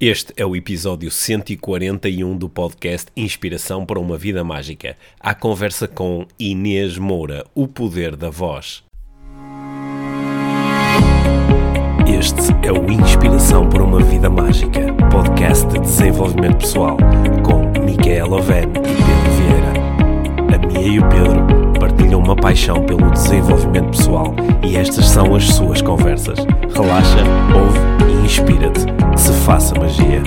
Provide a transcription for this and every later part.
Este é o episódio 141 do podcast Inspiração para uma Vida Mágica. A conversa com Inês Moura, o poder da voz. Este é o Inspiração para uma Vida Mágica, podcast de desenvolvimento pessoal, com Micaela Oven e Pedro Vieira. A Mia e o Pedro partilham uma paixão pelo desenvolvimento pessoal e estas são as suas conversas. Relaxa, ouve e inspira-te. Se faça magia.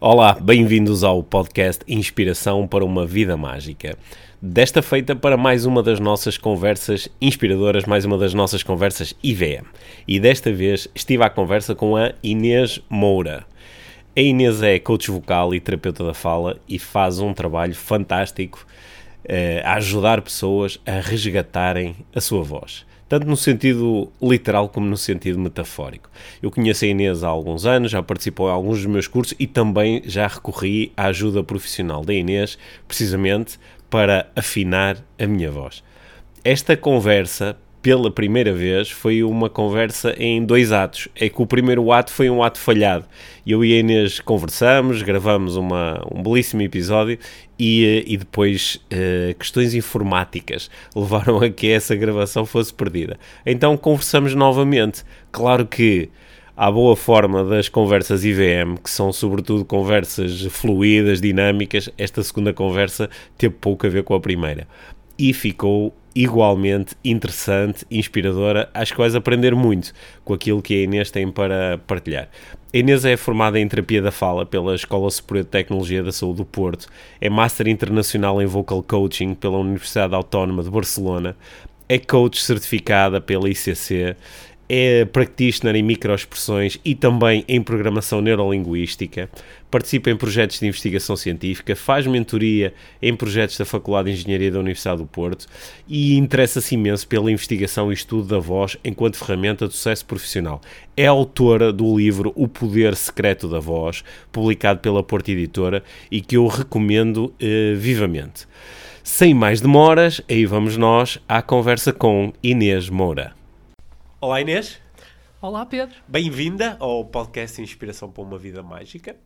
Olá, bem-vindos ao podcast Inspiração para uma Vida Mágica. Desta feita para mais uma das nossas conversas inspiradoras, mais uma das nossas conversas IVM. E desta vez estive à conversa com a Inês Moura. A Inês é coach vocal e terapeuta da fala e faz um trabalho fantástico eh, a ajudar pessoas a resgatarem a sua voz tanto no sentido literal como no sentido metafórico. Eu conheço a Inês há alguns anos, já participou em alguns dos meus cursos e também já recorri à ajuda profissional da Inês, precisamente para afinar a minha voz. Esta conversa, pela primeira vez, foi uma conversa em dois atos. É que o primeiro ato foi um ato falhado. Eu e a Inês conversamos, gravamos uma, um belíssimo episódio e, eh, e depois uh, questões informáticas levaram a que essa gravação fosse perdida. Então conversamos novamente. Claro que à boa forma das conversas IVM, que são sobretudo conversas fluídas, dinâmicas, esta segunda conversa teve pouco a ver com a primeira. E ficou igualmente interessante, inspiradora. Acho que vais aprender muito com aquilo que a Inês tem para partilhar. A Inês é formada em terapia da fala pela Escola Superior de Tecnologia da Saúde do Porto, é Master Internacional em Vocal Coaching pela Universidade Autónoma de Barcelona, é coach certificada pela ICC, é practitioner em microexpressões e também em programação neurolinguística, participa em projetos de investigação científica, faz mentoria em projetos da Faculdade de Engenharia da Universidade do Porto e interessa-se imenso pela investigação e estudo da voz enquanto ferramenta de sucesso profissional. É autora do livro O Poder Secreto da Voz, publicado pela Porta Editora e que eu recomendo eh, vivamente. Sem mais demoras, aí vamos nós à conversa com Inês Moura. Olá Inês. Olá Pedro. Bem-vinda ao podcast Inspiração para uma Vida Mágica.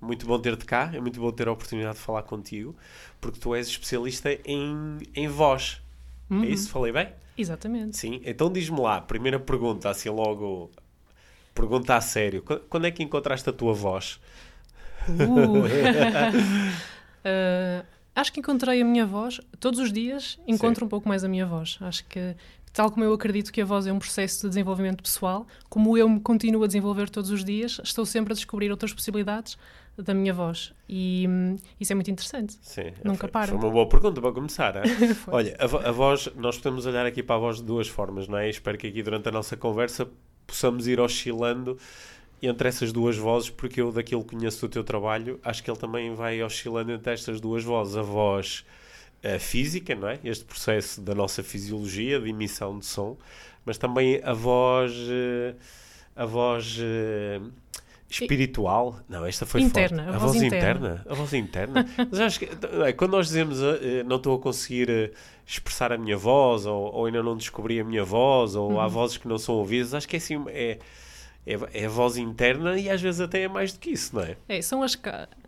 Muito bom ter-te cá, é muito bom ter a oportunidade de falar contigo, porque tu és especialista em, em voz. É uhum. É isso? Falei bem? Exatamente. Sim, então diz-me lá, primeira pergunta, assim logo, pergunta a sério, quando é que encontraste a tua voz? Uh. uh, acho que encontrei a minha voz, todos os dias encontro Sim. um pouco mais a minha voz. Acho que tal como eu acredito que a voz é um processo de desenvolvimento pessoal, como eu me continuo a desenvolver todos os dias, estou sempre a descobrir outras possibilidades da minha voz. E hum, isso é muito interessante. Sim, Nunca foi, para. Foi uma boa pergunta para começar. Olha, a, a, voz, nós podemos olhar aqui para a voz de duas formas, não é? Espero que aqui durante a nossa conversa possamos ir oscilando entre essas duas vozes, porque eu, daquilo que conheço do teu trabalho, acho que ele também vai oscilando entre estas duas vozes. A voz a física, não é? Este processo da nossa fisiologia de emissão de som, mas também a voz, eh, a voz eh, espiritual. Não, esta foi interna, forte. A, a voz, voz interna. interna. A voz interna. mas acho que é, quando nós dizemos não estou a conseguir expressar a minha voz, ou, ou, ainda não descobri a minha voz, ou uhum. há vozes que não são ouvidas, acho que é assim. É, é, é a voz interna e às vezes até é mais do que isso, não é? É, são as.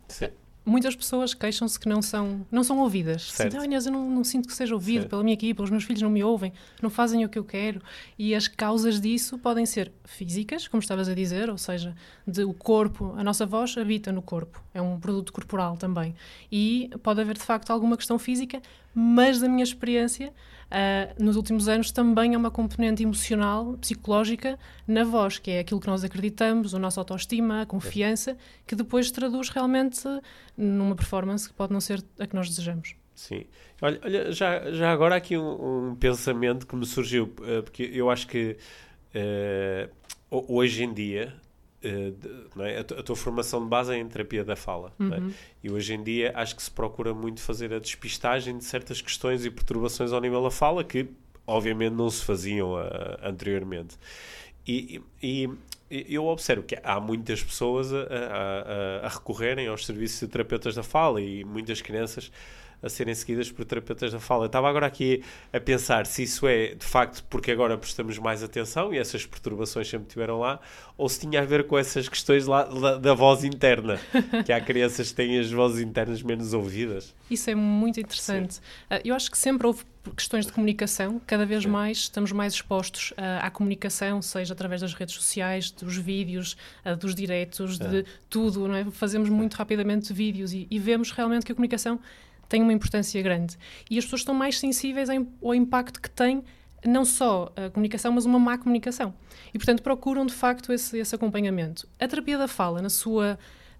Sim muitas pessoas queixam-se que não são, não são ouvidas. Certo. Assim, Inês, eu não, não, sinto que seja ouvido certo. pela minha equipa, os meus filhos não me ouvem, não fazem o que eu quero. E as causas disso podem ser físicas, como estavas a dizer, ou seja, de o corpo, a nossa voz habita no corpo, é um produto corporal também. E pode haver de facto alguma questão física, mas da minha experiência, uh, nos últimos anos também há uma componente emocional, psicológica na voz, que é aquilo que nós acreditamos, a nossa autoestima, a confiança, que depois traduz realmente numa performance que pode não ser a que nós desejamos. Sim. Olha, olha já, já agora aqui um, um pensamento que me surgiu, uh, porque eu acho que uh, hoje em dia uh, é? a, a, tua formação de base é em terapia da fala. É? Uhum. É? E hoje em dia acho que se procura muito fazer a despistagem de certas questões e perturbações ao nível da fala que, obviamente, não se faziam uh, anteriormente. E, e, e, eu observo que há muitas pessoas a, a, a, recorrerem aos serviços de terapeutas da fala e muitas crianças a serem seguidas por terapeutas da fala. Eu estava agora aqui a pensar se isso é de facto porque agora prestamos mais atenção e essas perturbações sempre estiveram lá, ou se tinha a ver com essas questões lá da, da voz interna, que há crianças que têm as vozes internas menos ouvidas. Isso é muito interessante. Sim. Ah, eu acho que sempre houve questões de comunicação, cada vez Sim. mais estamos mais expostos uh, à comunicação, seja através das redes sociais, dos vídeos, uh, dos diretos, é. de tudo, não é? Fazemos muito rapidamente vídeos e, e, vemos realmente que a comunicação tem uma importância grande. E as pessoas estão mais sensíveis ao impacto que tem não só a comunicação, mas uma má comunicação. E, portanto, procuram de facto esse, esse acompanhamento. A terapia da fala, na sua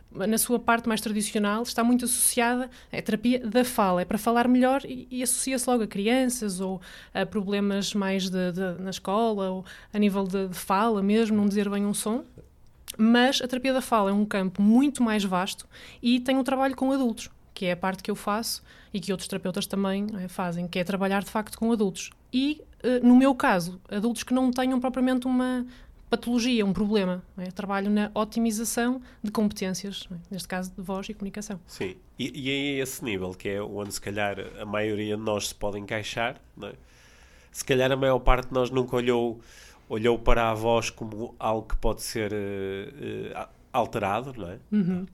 na sua parte mais tradicional, está muito associada à terapia da fala. É para falar melhor e, e associa-se logo a crianças ou a problemas mais de, de, na escola ou a nível de, de, fala mesmo, não dizer bem um som. Mas a terapia da fala é um campo muito mais vasto e tem um trabalho com adultos que é a parte que eu faço e que outros terapeutas também é, fazem, que é trabalhar de facto com adultos. E, uh, no meu caso, adultos que não tenham propriamente uma patologia, um problema. É? Trabalho na otimização de competências, é? neste caso de voz e comunicação. Sim, e, e é esse nível que é onde se calhar a maioria de nós se pode encaixar. É? Se calhar a maior parte de nós nunca olhou, olhou para a voz como algo que pode ser uh, uh, alterado, não é? Uhum.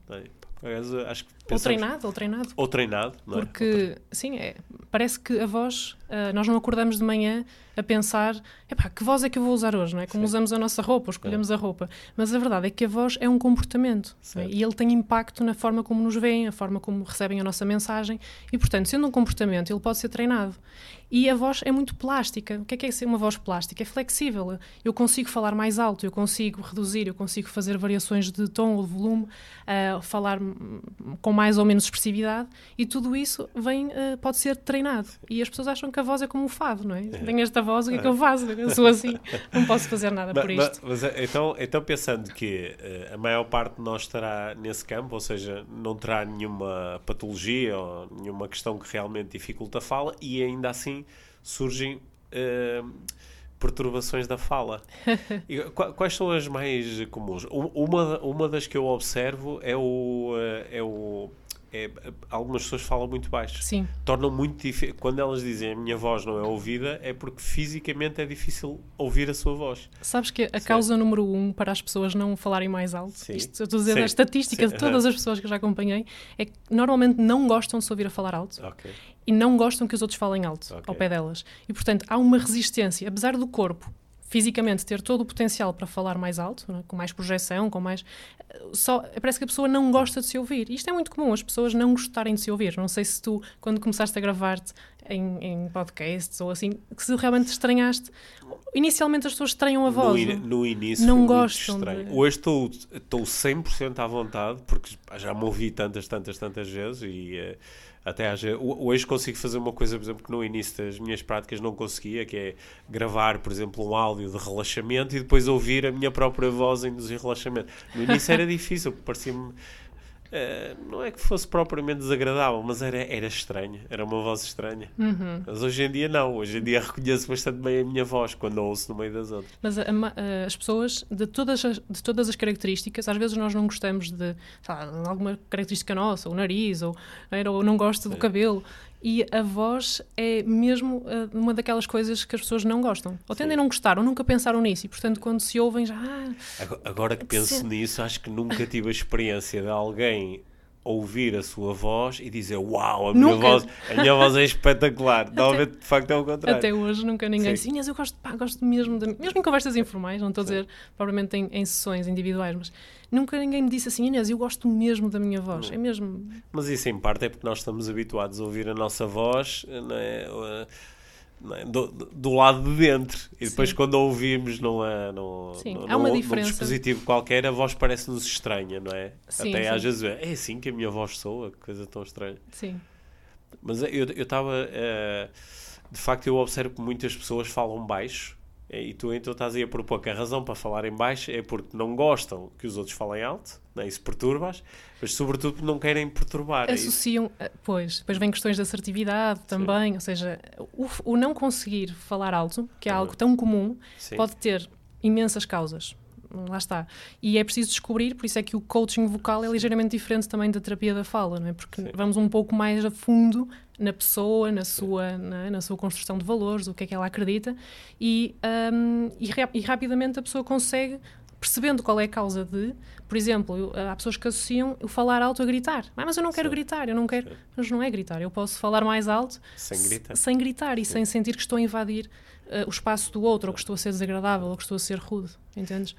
Acho que pensamos... Ou treinado, ou treinado. Ou treinado, não é? Porque, sim, é, parece que a voz, uh, nós não acordamos de manhã a pensar, epá, que voz é que eu vou usar hoje, não é? Como sim. usamos a nossa roupa, ou escolhemos é. a roupa. Mas a verdade é que a voz é um comportamento é? e ele tem impacto na forma como nos veem, a forma como recebem a nossa mensagem e, portanto, sendo um comportamento, ele pode ser treinado. E a voz é muito plástica. O que é que é ser uma voz plástica? É flexível. Eu consigo falar mais alto, eu consigo reduzir, eu consigo fazer variações de tom ou de volume, uh, falar com mais ou menos expressividade e tudo isso vem, uh, pode ser treinado. E as pessoas acham que a voz é como o fado, não é? é. Tenho esta voz, o que é que eu faço? Eu sou assim, não posso fazer nada por isto. Mas, mas, então, então, pensando que uh, a maior parte de nós estará nesse campo, ou seja, não terá nenhuma patologia ou nenhuma questão que realmente dificulta a fala e ainda assim surgem. Uh, perturbações da fala. E, quais são as mais comuns? Uma, uma das que eu observo é o, é o é, algumas pessoas falam muito baixo. Sim. Tornam muito difícil. Quando elas dizem a minha voz não é ouvida, é porque fisicamente é difícil ouvir a sua voz. Sabes que a Sim. causa número um para as pessoas não falarem mais alto, Sim. isto eu estou a dizer a estatística de todas as pessoas que eu já acompanhei, é que normalmente não gostam de se ouvir a falar alto. Okay. E não gostam que os outros falem alto okay. ao pé delas. E portanto há uma resistência, apesar do corpo fisicamente ter todo o potencial para falar mais alto, né? com mais projeção, com mais. Só, parece que a pessoa não gosta de se ouvir. Isto é muito comum, as pessoas não gostarem de se ouvir. Não sei se tu, quando começaste a gravar-te em, em, podcasts ou assim, que se realmente estranhaste. Inicialmente as pessoas estranham a voz. No, in, no início não gostam. De... Hoje estou, estou 100% à vontade, porque já me ouvi tantas, tantas, tantas vezes e. Uh, até haja. Hoje consigo fazer uma coisa, por exemplo, que no início das minhas práticas não conseguia, que é gravar, por exemplo, um áudio de relaxamento e depois ouvir a minha própria voz em relaxamento. No início era difícil, parecia-me Uh, não é que fosse propriamente desagradável, mas era, era estranho, era uma voz estranha. Uhum. Mas hoje em dia não, hoje em dia reconheço bastante bem a minha voz quando a ouço no meio das outras. Mas a, a, as pessoas, de todas as, de todas as características, às vezes nós não gostamos de, de alguma característica nossa, o nariz, ou, ou não gosto do cabelo, e a voz é mesmo uh, uma daquelas coisas que as pessoas não gostam. Ou tendem a não gostar, ou nunca pensaram nisso. E, portanto, quando se ouvem já... Ah, agora, que penso nisso, acho que nunca tive a experiência de alguém ouvir a sua voz e dizer uau, a minha, voz, a minha voz é espetacular. Normalmente, de facto, é o contrário. Até hoje nunca ninguém disse, Inês, eu gosto, pá, gosto mesmo, de, mesmo em conversas informais, não estou a dizer provavelmente em, em, sessões individuais, mas nunca ninguém me disse assim, Inês, eu gosto mesmo da minha voz, é mesmo... Mas isso em parte é porque nós estamos habituados a ouvir a nossa voz, não é? é? Do, do, lado de dentro e depois Sim. quando a ouvimos não é, não, Sim, não, há uma diferença. num dispositivo qualquer a voz parece-nos estranha, não é? Sim, Até às vezes é, é assim que a minha voz soa, que coisa tão estranha. Sim. Mas eu estava, uh, de facto eu observo que muitas pessoas falam baixo e tu então estás aí a propor que a razão para falar em baixo é porque não gostam que os outros falem alto, né? isso perturba-as, mas sobretudo porque não querem perturbar. É Associam, é pois, depois vem questões de assertividade também, Sim. ou seja, o, o, não conseguir falar alto, que é algo tão comum, Sim. pode ter imensas causas. Lá está. E é preciso descobrir, por isso é que o coaching vocal é ligeiramente diferente também da terapia da fala, não é? Porque Sim. vamos um pouco mais a fundo na pessoa, na sua, na, na, sua construção de valores, o que é que ela acredita, e, um, e, e rapidamente a pessoa consegue percebendo qual é a causa de, por exemplo, há pessoas que associam o falar alto a gritar. Ah, mas eu não quero Sim. gritar, eu não quero. Sim. Mas não é gritar, eu posso falar mais alto sem gritar, sem gritar e Sim. sem sentir que estou a invadir uh, o espaço do outro, ou que estou a ser desagradável, ou que estou a ser rude, entendes?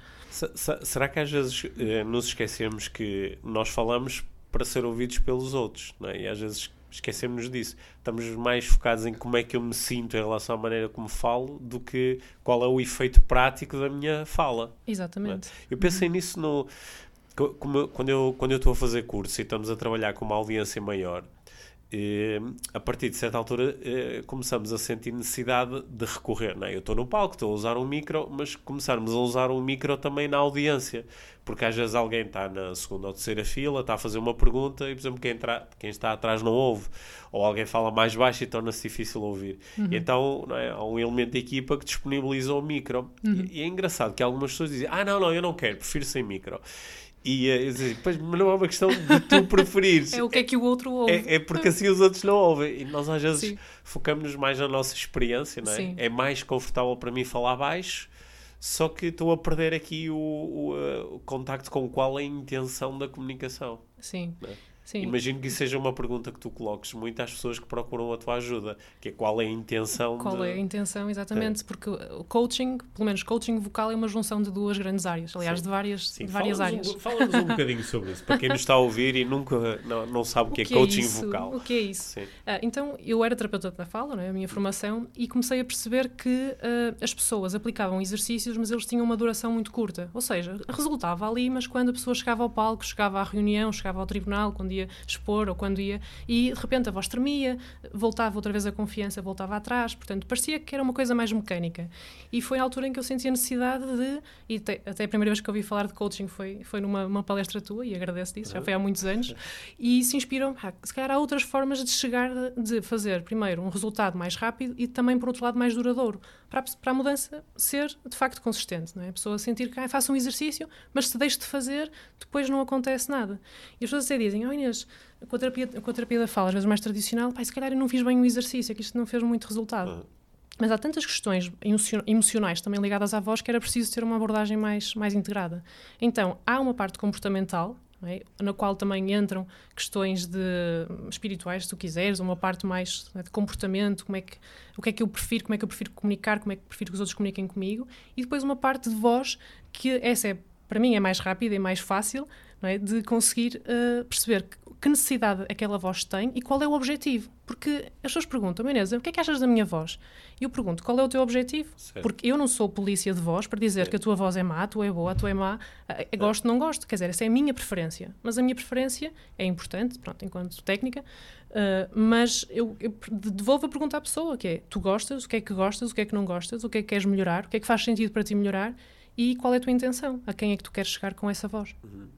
será que às vezes uh, nos esquecemos que nós falamos para ser ouvidos pelos outros, não é? E às vezes esquecemos disso. Estamos mais focados em como é que eu me sinto em relação à maneira como falo do que qual é o efeito prático da minha fala. Exatamente. É? Eu pensei uhum. nisso no, como, quando eu quando eu estou a fazer curso e estamos a trabalhar com uma audiência maior a partir de certa altura começamos a sentir necessidade de recorrer. Não é? Eu estou no palco, estou a usar um micro, mas começarmos a usar um micro também na audiência, porque às vezes alguém está na segunda ou terceira fila, está a fazer uma pergunta e, por exemplo, quem, entra, quem está atrás não ouve, ou alguém fala mais baixo e torna-se difícil ouvir. Uhum. Então é? há um elemento de equipa que disponibiliza o micro. Uhum. E, e, é engraçado que algumas pessoas dizem: Ah, não, não, eu não quero, prefiro sem micro. E eu pois, mas não é uma questão de tu preferires. é o que é que o outro ouve. É, é porque assim os outros não ouvem. E nós às vezes focamos-nos mais na nossa experiência, não é? Sim. É mais confortável para mim falar baixo, só que estou a perder aqui o, o, uh, o contacto com qual é a intenção da comunicação. Sim. É? Sim. Imagino que isso seja uma pergunta que tu coloques muito às pessoas que procuram a tua ajuda, que é qual é a intenção Qual de... é a intenção, exatamente, é. porque o coaching, pelo menos coaching vocal, é uma junção de duas grandes áreas, aliás, Sim. de várias, Sim. De várias áreas. Um, Fala-nos um bocadinho sobre isso, para quem nos está a ouvir e nunca não, não sabe o que, o é que é, coaching vocal. O que é isso? Ah, então, eu era terapeuta da fala, não é? a minha formação, e comecei a perceber que uh, as pessoas aplicavam exercícios, mas eles tinham uma duração muito curta, ou seja, resultava ali, mas quando a pessoa chegava ao palco, chegava à reunião, chegava ao tribunal, quando ia expor quando ia, e de repente a voz tremia, voltava outra vez a confiança, voltava atrás, portanto parecia que era uma coisa mais mecânica. E foi a altura em que eu senti a necessidade de, e te, até a primeira vez que ouvi falar de coaching foi, foi numa palestra tua, e agradeço disso, já foi há muitos anos, e se inspiram, ah, se calhar há outras formas de chegar, de fazer, primeiro, um resultado mais rápido e também, por outro lado, mais duradouro, para a, para a mudança ser de facto consistente, não é? A pessoa sentir que ah, faça um exercício, mas se deixe de fazer, depois não acontece nada. E as pessoas até dizem, oh Inês, com a terapia, com a terapia da fala, às vezes mais tradicional, pá, se calhar eu não fiz bem o exercício, que isto não fez muito resultado. Uhum. Mas há tantas questões emocionais também ligadas à voz que era preciso ter uma abordagem mais, mais integrada. Então, há uma parte comportamental, é? na qual também entram questões de espirituais, se tu quiseres, uma parte mais né, de comportamento, como é que, o que é que eu prefiro, como é que eu prefiro comunicar, como é que prefiro que os outros comuniquem comigo, e depois uma parte de voz, que essa é, para mim é mais rápida e mais fácil, é? de conseguir uh, perceber que necessidade aquela voz tem e qual é o objetivo. Porque as pessoas perguntam, Meneza, o que é que achas da minha voz? E eu pergunto, qual é o teu objetivo? Certo. Porque eu não sou polícia de voz para dizer certo. que a tua voz é má, a tua é boa, a tua é má, eu gosto, não gosto. Quer dizer, essa é a minha preferência. Mas a minha preferência é importante, pronto, enquanto técnica, uh, mas eu, eu devolvo a pergunta à pessoa, que é, tu gostas, o que é que gostas, o que é que não gostas, o que é que queres melhorar, o que é que faz sentido para ti melhorar e qual é a tua intenção, a quem é que tu queres chegar com essa voz. Uhum.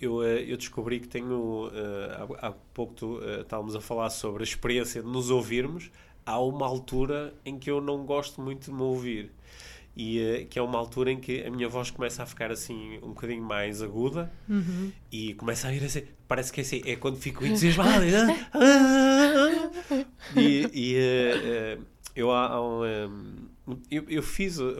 Eu, eh, eu descobri que tenho, eh, há, há pouco tu, eh, estávamos a falar sobre a experiência de nos ouvirmos, há uma altura em que eu não gosto muito de me ouvir. E que é uma altura em que a minha voz começa a ficar assim um bocadinho mais aguda uhum. e começa a ir assim, parece que é assim, é quando fico entusiasmado. e, e uh, eu há, um, eu, eu, fiz, uh,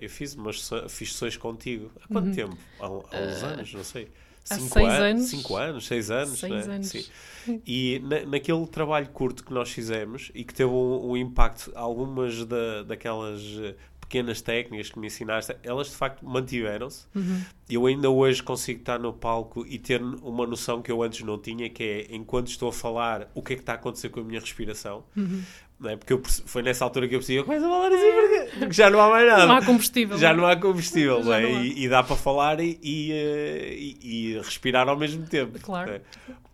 eu fiz umas fiz sessões contigo. Há quanto uhum. tempo? Há, há uns uh, anos, não sei. Há cinco seis an anos. Cinco anos, seis anos. Seis né? anos. Sim. E na, naquele trabalho curto que nós fizemos e que teve um, um impacto, algumas da, daquelas eh, pequenas técnicas que me ensinaste, elas de facto mantiveram-se. Uhum. Eu ainda hoje consigo estar no palco e ter uma noção que eu antes não tinha, que é enquanto estou a falar, o que é que está a acontecer com a minha respiração. Uhum é? Porque eu, foi nessa altura que eu percebi, eu começo a falar assim porque, porque já não há mais nada. Não há combustível. Já não há combustível, não é? Não há. E, e, dá para falar e, e, e, respirar ao mesmo tempo. Claro. É?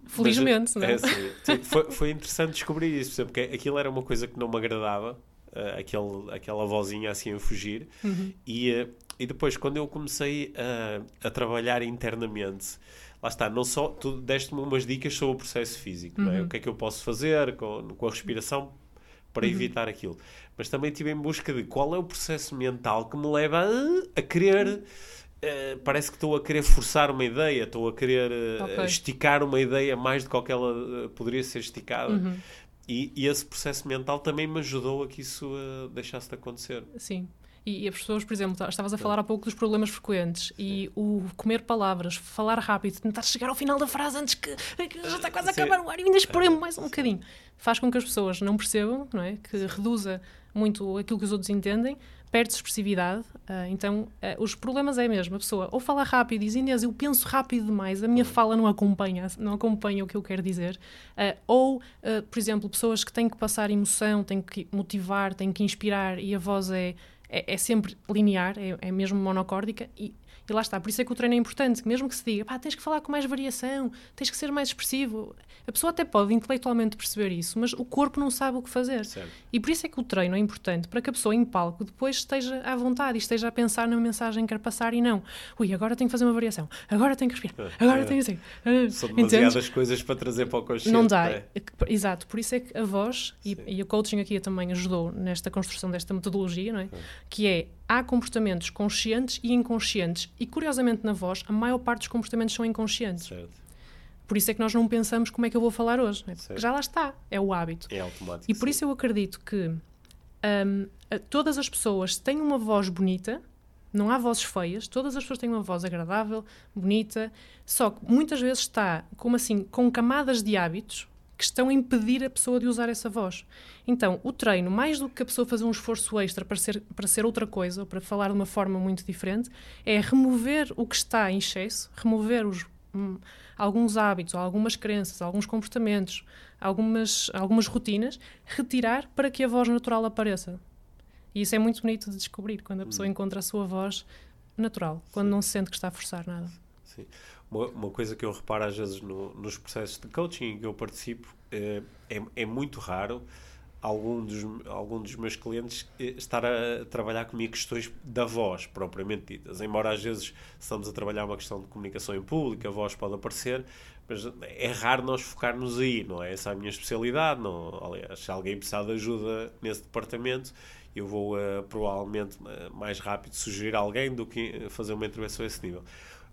Felizmente, Mas, não é? é foi, foi interessante descobrir isso, porque aquilo era uma coisa que não me agradava, uh, aquele, aquela vozinha assim a fugir. Uhum. E, uh, e depois, quando eu comecei a, a trabalhar internamente, lá está, não só, tu deste-me umas dicas sobre o processo físico, uhum. não é? Uhum. O que é que eu posso fazer com, com a respiração para uhum. evitar aquilo. mas também estive em busca de qual é o processo mental que me leva a, a querer. Uh, parece que estou a querer forçar uma ideia, estou a querer uh, okay. esticar uma ideia mais do que ela uh, poderia ser esticada. Uhum. E, e, esse processo mental também me ajudou a que isso deixasse de acontecer. Sim. E, e, as pessoas, por exemplo, estavas a falar há pouco dos problemas frequentes e o comer palavras, falar rápido, tentar chegar ao final da frase antes que, que já está quase a acabar o ar e ainda esperei mais um bocadinho, faz com que as pessoas não percebam, não é? Que reduza muito aquilo que os outros entendem, perde expressividade. Uh, então, uh, os problemas é mesmo a pessoa ou fala rápido e diz Inês, eu penso rápido demais, a minha fala não acompanha, não acompanha o que eu quero dizer. Uh, ou, por exemplo, pessoas que têm que passar emoção, têm que motivar, têm que inspirar e a voz é é, é sempre linear, é, é mesmo monocórdica e e lá está, por isso é que o treino é importante, mesmo que se diga, pá, tens que falar com mais variação, tens que ser mais expressivo. A pessoa até pode intelectualmente perceber isso, mas o corpo não sabe o que fazer. Certo. E por isso é que o treino é importante, para que a pessoa em palco depois esteja à vontade e esteja a pensar na mensagem que quer passar e não, ui, agora tenho que fazer uma variação, agora tenho que respirar, agora é. tenho assim. Uh, São demasiadas Entendes? coisas para trazer para o consciente. Não dá. É? Exato, por isso é que a voz, e, e, o coaching aqui também ajudou nesta construção desta metodologia, não é? que é há comportamentos conscientes e inconscientes. E curiosamente na voz, a maior parte dos comportamentos são inconscientes. Certo. Por isso é que nós não pensamos como é que eu vou falar hoje. Né? Porque já lá está, é o hábito. É automático. E por sim. isso eu acredito que um, todas as pessoas têm uma voz bonita, não há vozes feias, todas as pessoas têm uma voz agradável, bonita, só que muitas vezes está como assim, com camadas de hábitos que estão a impedir a pessoa de usar essa voz. Então, o treino, mais do que a pessoa fazer um esforço extra para ser, para ser outra coisa, ou para falar de uma forma muito diferente, é remover o que está em excesso, remover os, hum, alguns hábitos, algumas crenças, alguns comportamentos, algumas, algumas rotinas, retirar para que a voz natural apareça. E isso é muito bonito de descobrir, quando a pessoa hum. encontra a sua voz natural, quando Sim. não se sente que está a forçar nada. Sim. Uma, uma, coisa que eu reparo às vezes no, nos processos de coaching que eu participo é, é, é muito raro algum dos, algum dos meus clientes eh, estar a trabalhar comigo questões da voz, propriamente ditas. Embora às vezes estamos a trabalhar uma questão de comunicação em público, a voz pode aparecer, mas é raro nós focarmos aí, não é? Essa é a minha especialidade. Não, aliás, se alguém precisar de ajuda nesse departamento, eu vou uh, provavelmente mais rápido sugerir alguém do que fazer uma intervenção a esse nível.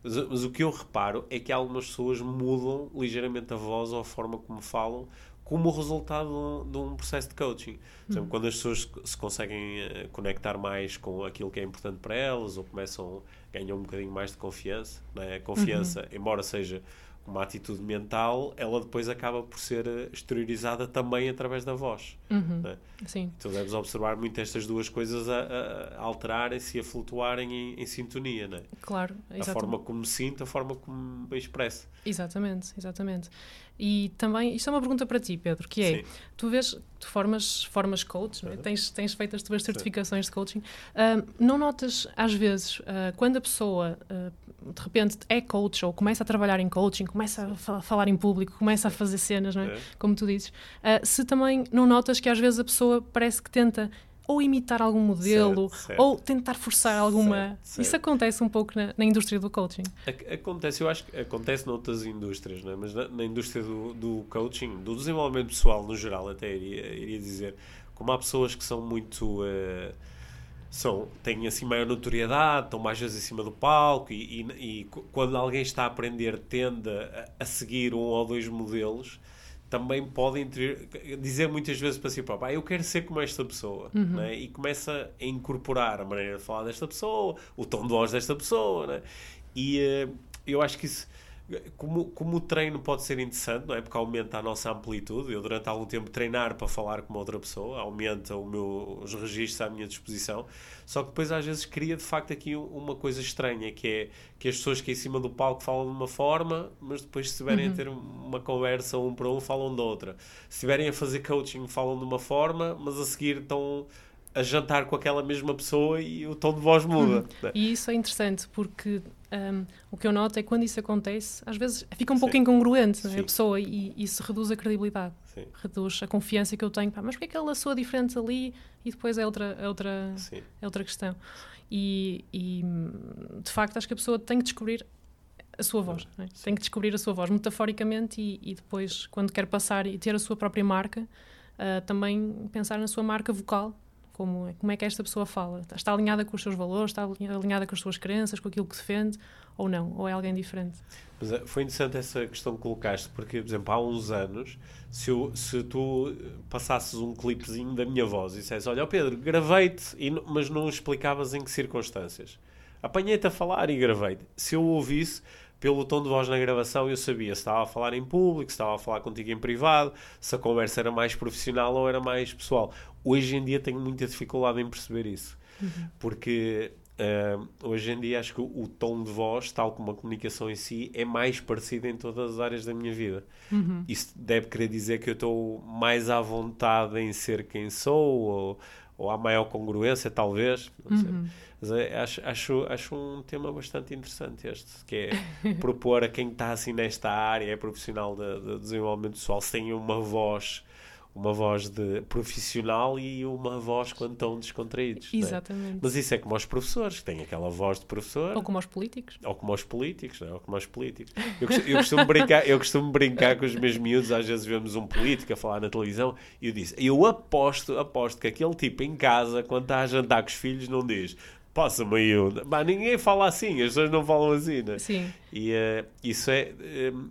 Mas, mas, o que eu reparo é que algumas pessoas mudam ligeiramente a voz ou a forma como falam como resultado de um processo de coaching. Por exemplo, hum. quando as pessoas se conseguem eh, conectar mais com aquilo que é importante para elas ou começam a ganhar um bocadinho mais de confiança, né? a confiança, uhum. embora seja uma atitude mental, ela depois acaba por ser eh, exteriorizada também através da voz. Uhum. Né? Sim. Então deves observar muito estas duas coisas a, a alterarem-se e a flutuarem em, em sintonia. Né? Claro, exatamente. A forma como me sinto, a forma como me expresso. Exatamente, exatamente. E também, isto é uma pergunta para ti, Pedro, que é, Sim. tu vês, tu formas, formas coach, é? tens, tens feito as tuas certificações Sim. de coaching, uh, não notas, às vezes, uh, quando a pessoa, uh, de repente, é coach ou começa a trabalhar em coaching, começa a falar em público, começa a fazer cenas, não é? é. Como tu dizes, se também não notas que às vezes a pessoa parece que tenta ou imitar algum modelo, certo, certo. ou tentar forçar alguma. Certo, Isso acontece um pouco na, na, indústria do coaching. Acontece, eu acho que acontece noutras indústrias, né? mas na, na indústria do, do, coaching, do desenvolvimento pessoal no geral, até iria, iria dizer, como há pessoas que são muito. Uh, são, têm assim maior notoriedade, estão mais vezes em cima do palco e, e, e quando alguém está a aprender tende a, a seguir um ou dois modelos também podem dizer muitas vezes para si próprio, ah, eu quero ser como esta pessoa, uhum. né? e começa a incorporar a maneira de falar desta pessoa, o tom de voz desta pessoa, né? e uh, eu acho que isso como, como o treino pode ser interessante, não é? Porque aumenta a nossa amplitude. Eu, durante algum tempo, treinar para falar com outra pessoa aumenta o meu, os registros à minha disposição. Só que depois, às vezes, cria de facto aqui uma coisa estranha, que é que as pessoas que em cima do palco falam de uma forma, mas depois, se estiverem uhum. a ter uma conversa um para um, falam de outra. Se estiverem a fazer coaching, falam de uma forma, mas a seguir estão a jantar com aquela mesma pessoa e o tom de voz muda. Uhum. E isso é interessante porque um, o que eu noto é que quando isso acontece, às vezes fica um Sim. pouco incongruente é? a pessoa e isso reduz a credibilidade, Sim. reduz a confiança que eu tenho. Pá, mas porquê é que ela soa diferente ali e depois é outra, é outra, é outra questão. E, e, de facto acho que a pessoa tem que descobrir a sua voz, é? tem que descobrir a sua voz metaforicamente e, e, depois, quando quer passar e ter a sua própria marca, uh, também pensar na sua marca vocal como, como é que esta pessoa fala? Está alinhada com os seus valores, está alinhada com as suas crenças, com aquilo que defende, ou não? Ou é alguém diferente? Mas eh, foi interessante essa questão que colocaste, porque, por exemplo, há uns anos, se, eu, se tu passasses um clipezinho da minha voz e dissesse, olha, Pedro, gravei-te, mas não explicavas em que circunstâncias. Apanhei-te a falar e gravei-te. Se eu ouvisse, pelo tom de voz na gravação, eu sabia se estava a falar em público, se estava a falar contigo em privado, se a conversa era mais profissional ou era mais pessoal. Hoje em dia tenho muita dificuldade em perceber isso. Uhum. Porque uh, hoje em dia acho que o, o, tom de voz, tal como a comunicação em si, é mais parecido em todas as áreas da minha vida. Uhum. Isso deve querer dizer que eu estou mais à vontade em ser quem sou, ou, ou há maior congruência, talvez. Não sei. Uhum. Mas é, acho, acho, acho um tema bastante interessante este, que é propor a quem está assim nesta área, é profissional de, de desenvolvimento pessoal, se tem uma voz uma voz de profissional e uma voz quando estão descontraídos. É? Exatamente. É? Mas isso é como os professores, que têm aquela voz de professor. Ou como os políticos. Ou como os políticos, não é? Ou como os políticos. Eu costumo, eu costumo, brincar, eu costumo brincar com os meus miúdos, às vezes vemos um político a falar na televisão e eu disse, eu aposto, aposto que aquele tipo em casa, quando está a jantar com os filhos, não diz passa-me aí um... ninguém fala assim, as pessoas não falam assim, né? Sim. E uh, isso é... Um,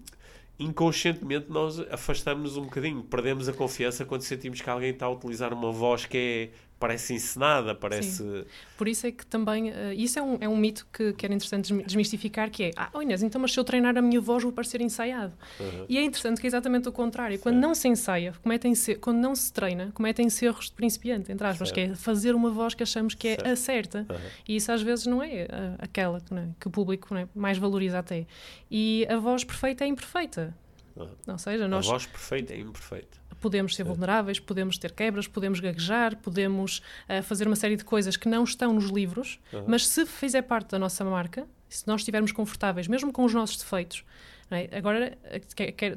inconscientemente nós afastamos-nos um bocadinho, perdemos a confiança quando sentimos que alguém está a utilizar uma voz que é parece encenada, parece... Sim. Por isso é que também, uh, isso é um, é um mito que, que era interessante desmistificar, que é, ah, oh Inês, então mas se eu treinar a minha voz vou parecer ensaiado. Uhum. E é interessante que é exatamente o contrário. Quando não se ensaia, cometem -se, quando não se treina, cometem-se erros de principiante, entre aspas, certo. que é fazer uma voz que achamos que é certo. a certa. Uhum. E isso às vezes não é uh, aquela né, que o público né, mais valoriza até. E a voz perfeita é imperfeita. Uhum. Ou seja, nós... A voz perfeita é imperfeita podemos ser vulneráveis, podemos ter quebras, podemos gaguejar, podemos uh, fazer uma série de coisas que não estão nos livros, uhum. mas se fizer parte da nossa marca, se nós estivermos confortáveis, mesmo com os nossos defeitos, é? agora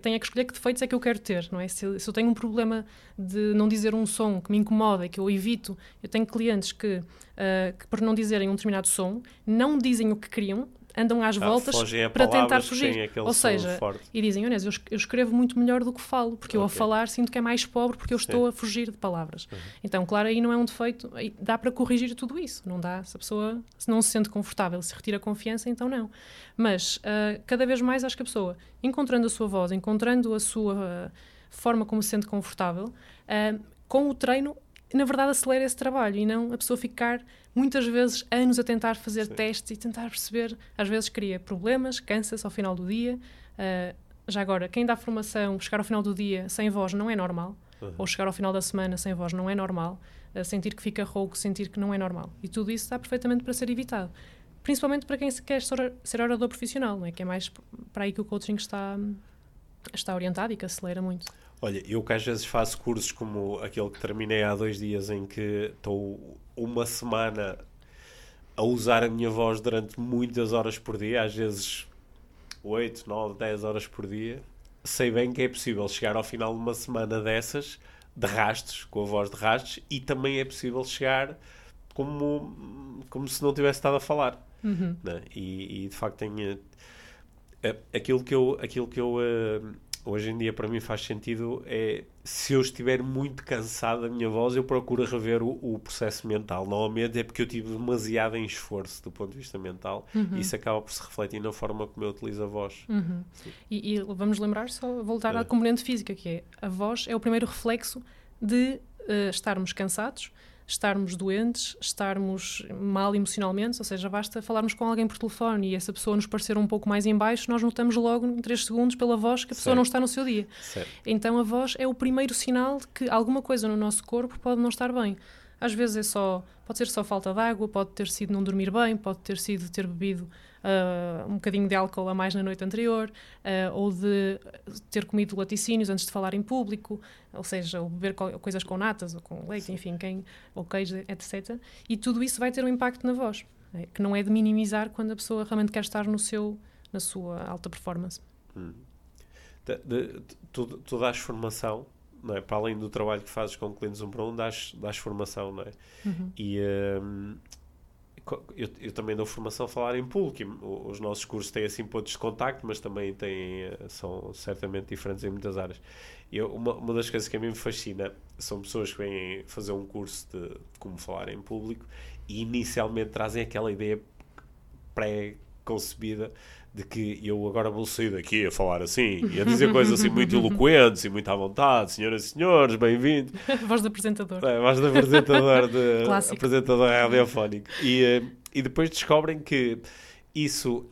tenho que escolher que defeitos é que eu quero ter, não é? Se, se, eu tenho um problema de não dizer um som que me incomoda e que eu evito, eu tenho clientes que, uh, que por não dizerem um determinado som, não dizem o que queriam, andam às ah, voltas para tentar fugir. Ou seja, e dizem, Inês, eu, eu escrevo muito melhor do que falo, porque okay. eu a falar sinto que é mais pobre porque eu estou Sim. a fugir de palavras. Uhum. Então, claro, aí não é um defeito, dá para corrigir tudo isso. Não dá, se a pessoa se não se sente confortável, se retira a confiança, então não. Mas uh, cada vez mais acho que a pessoa, encontrando a sua voz, encontrando a sua uh, forma como se sente confortável, uh, com o treino na verdade acelera esse trabalho e não a pessoa ficar muitas vezes anos a tentar fazer Sim. testes e tentar perceber, às vezes cria problemas, cansa-se ao final do dia. Uh, já agora, quem dá formação, chegar ao final do dia sem voz não é normal, uhum. ou chegar ao final da semana sem voz não é normal, uh, sentir que fica rouco, sentir que não é normal. E tudo isso está perfeitamente para ser evitado. Principalmente para quem quer ser orador profissional, não é? que é mais para aí que o coaching está, está orientado e que acelera muito. Olha, eu que às vezes faço cursos como aquele que terminei há dois dias em que estou uma semana a usar a minha voz durante muitas horas por dia, às vezes 8, 9, 10 horas por dia, sei bem que é possível chegar ao final de uma semana dessas de rastos, com a voz de rastos, e também é possível chegar como, como se não tivesse estado a falar. Uhum. Né? E, e, de facto tenho aquilo que eu, aquilo que eu uh, hoje em dia para mim faz sentido é se eu estiver muito cansado da minha voz, eu procuro rever o, o processo mental. Normalmente é porque eu tive demasiado em esforço do ponto de vista mental uhum. e isso acaba por se refletir na forma como eu utilizo a voz. Uhum. E, e, vamos lembrar, só voltar é. à componente física, que é a voz é o primeiro reflexo de uh, estarmos cansados, estarmos doentes, estarmos mal emocionalmente, ou seja, basta falarmos com alguém por telefone e essa pessoa nos parecer um pouco mais em baixo, nós notamos logo em 3 segundos pela voz que a pessoa certo. não está no seu dia. Certo. Então a voz é o primeiro sinal de que alguma coisa no nosso corpo pode não estar bem. Às vezes é só, pode ser só falta de água, pode ter sido não dormir bem, pode ter sido ter bebido uh, um bocadinho de álcool a mais na noite anterior, uh, ou de ter comido laticínios antes de falar em público, ou seja, ou beber co coisas com natas ou com leite, enfim, quem, ou queijo, etc. E tudo isso vai ter um impacto na voz, é, que não é de minimizar quando a pessoa realmente quer estar no seu, na sua alta performance. Hum. De, de, tu, tu dás formação não é? Para além do trabalho que fazes com clientes um para um, dás, dás formação, não é? Uhum. E, um, eu, eu, também dou formação a falar em público. Os nossos cursos têm assim pontos de contacto, mas também têm, eh, são certamente diferentes em muitas áreas. Eu, uma, uma das coisas que a mim me fascina são pessoas que vêm fazer um curso de, de como falar em público e inicialmente trazem aquela ideia pré-concebida de que eu agora vou sair daqui a falar assim e a dizer coisas assim muito eloquentes e muito à vontade, senhoras e senhores, bem-vindos. voz de apresentador. É, voz de apresentador, de apresentador radiofónico. E, eh, e depois descobrem que isso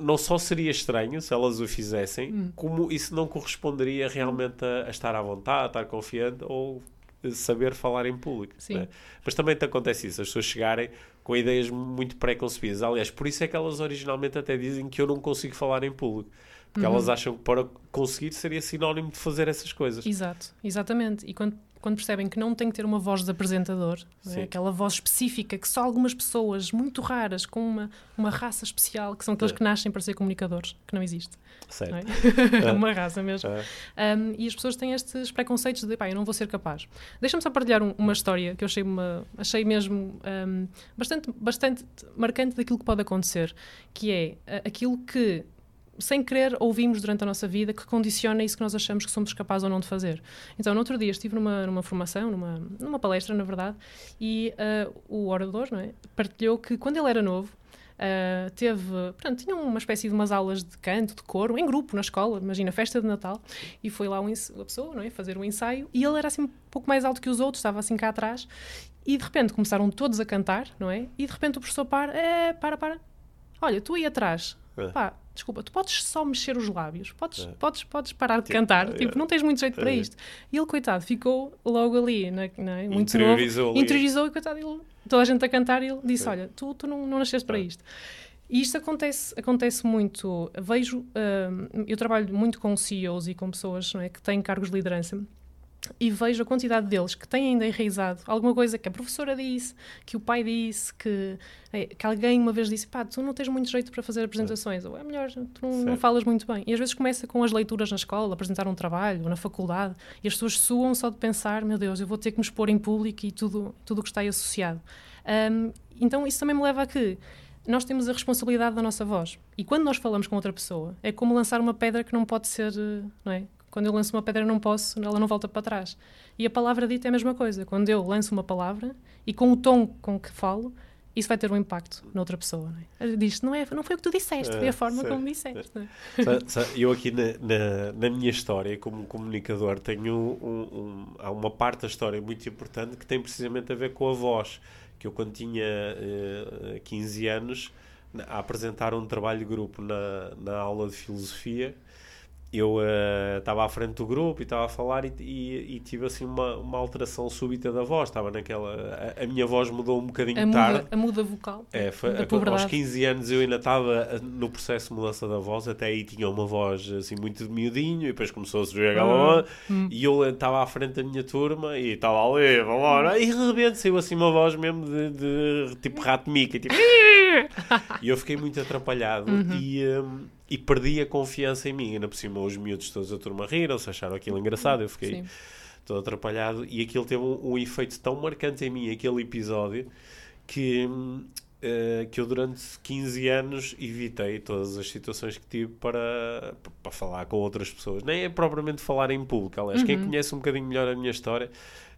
não só seria estranho se elas o fizessem, hum. como isso não corresponderia realmente a, a, estar à vontade, a estar confiante ou saber falar em público. Né? Mas também te acontece isso, as pessoas chegarem com ideias muito pré-concebidas. Aliás, por isso é que elas originalmente até dizem que eu não consigo falar em público. Porque uhum. elas acham que para conseguir seria sinónimo de fazer essas coisas. Exato, exatamente. E quando quando percebem que não tem que ter uma voz de apresentador, é? aquela voz específica que só algumas pessoas muito raras, com uma, uma raça especial, que são aqueles é. que nascem para ser comunicadores, que não existe. Certo. Não é? uma raça mesmo. É. Um, e as pessoas têm estes preconceitos de, pá, eu não vou ser capaz. Deixa-me só partilhar um, uma história que eu achei, uma, achei mesmo um, bastante, bastante marcante daquilo que pode acontecer, que é uh, aquilo que sem querer, ouvimos durante a nossa vida que condiciona isso que nós achamos que somos capazes ou não de fazer. Então, no outro dia estive numa, numa formação, numa, numa palestra, na verdade, e uh, o orador não é, partilhou que quando ele era novo, Uh, teve, portanto, tinha uma espécie de umas aulas de canto, de coro, em grupo, na escola, imagina, festa de Natal, e foi lá um, a pessoa, não é, fazer um ensaio, e ele era assim um pouco mais alto que os outros, estava assim cá atrás, e de repente começaram todos a cantar, não é, e de repente o professor para, é, para, para, olha, tu aí atrás, é. pá, desculpa, tu podes só mexer os lábios, podes, é. podes, podes parar de tipo, cantar, é. tipo, não tens muito jeito para é. isto. E ele, coitado, ficou logo ali, na, na, muito interiorizou novo, ali. interiorizou e, coitado, ele, toda a gente a cantar, e ele disse: Olha, tu, tu não, não nasceste para isto. E isto acontece, acontece muito. Vejo, uh, eu trabalho muito com CEOs e com pessoas é, que têm cargos de liderança e vejo a quantidade deles que têm ainda enraizado alguma coisa que a professora disse, que o pai disse, que, é, que alguém uma vez disse: pá, tu não tens muito jeito para fazer apresentações, ou é melhor, tu não, não, falas muito bem. E às vezes começa com as leituras na escola, apresentar um trabalho, ou na faculdade, e as pessoas suam só de pensar: meu Deus, eu vou ter que me expor em público e tudo o que está aí associado. Um, então isso também me leva a que nós temos a responsabilidade da nossa voz. E quando nós falamos com outra pessoa, é como lançar uma pedra que não pode ser, não é? Quando eu lanço uma pedra não posso, ela não volta para trás. E a palavra dita é a mesma coisa. Quando eu lanço uma palavra e com o tom com que falo, isso vai ter um impacto noutra pessoa. Não é? Diz, não, é, não foi o que tu disseste, foi a forma como disseste. É? Eu aqui na, na, na, minha história, como comunicador, tenho um, um, há uma parte da história muito importante que tem precisamente a ver com a voz. Que eu, quando tinha uh, eh, 15 anos, a apresentar um trabalho de grupo na, na aula de filosofia, eu estava uh, à frente do grupo e estava a falar e, e, e, tive assim uma, uma alteração súbita da voz. Estava naquela. A, a minha voz mudou um bocadinho a tarde. Muda, a muda vocal. É, a, aos 15 anos eu ainda estava no processo de mudança da voz. Até aí tinha uma voz assim muito de miudinho e depois começou a surgir aquela hum. E eu estava à frente da minha turma e estava ali, vamos lá. E de repente saiu assim uma voz mesmo de, de tipo rato mica. Tipo, e eu fiquei muito atrapalhado. Uhum. E. Um, e perdi a confiança em mim. Ainda por cima, os miúdos todos a turma riram-se, acharam aquilo engraçado. Eu fiquei Sim. todo atrapalhado. E aquilo teve um, um, efeito tão marcante em mim, aquele episódio, que, uh, que eu durante 15 anos evitei todas as situações que tive para, para falar com outras pessoas. Nem é propriamente falar em público. Aliás, uhum. quem conhece um bocadinho melhor a minha história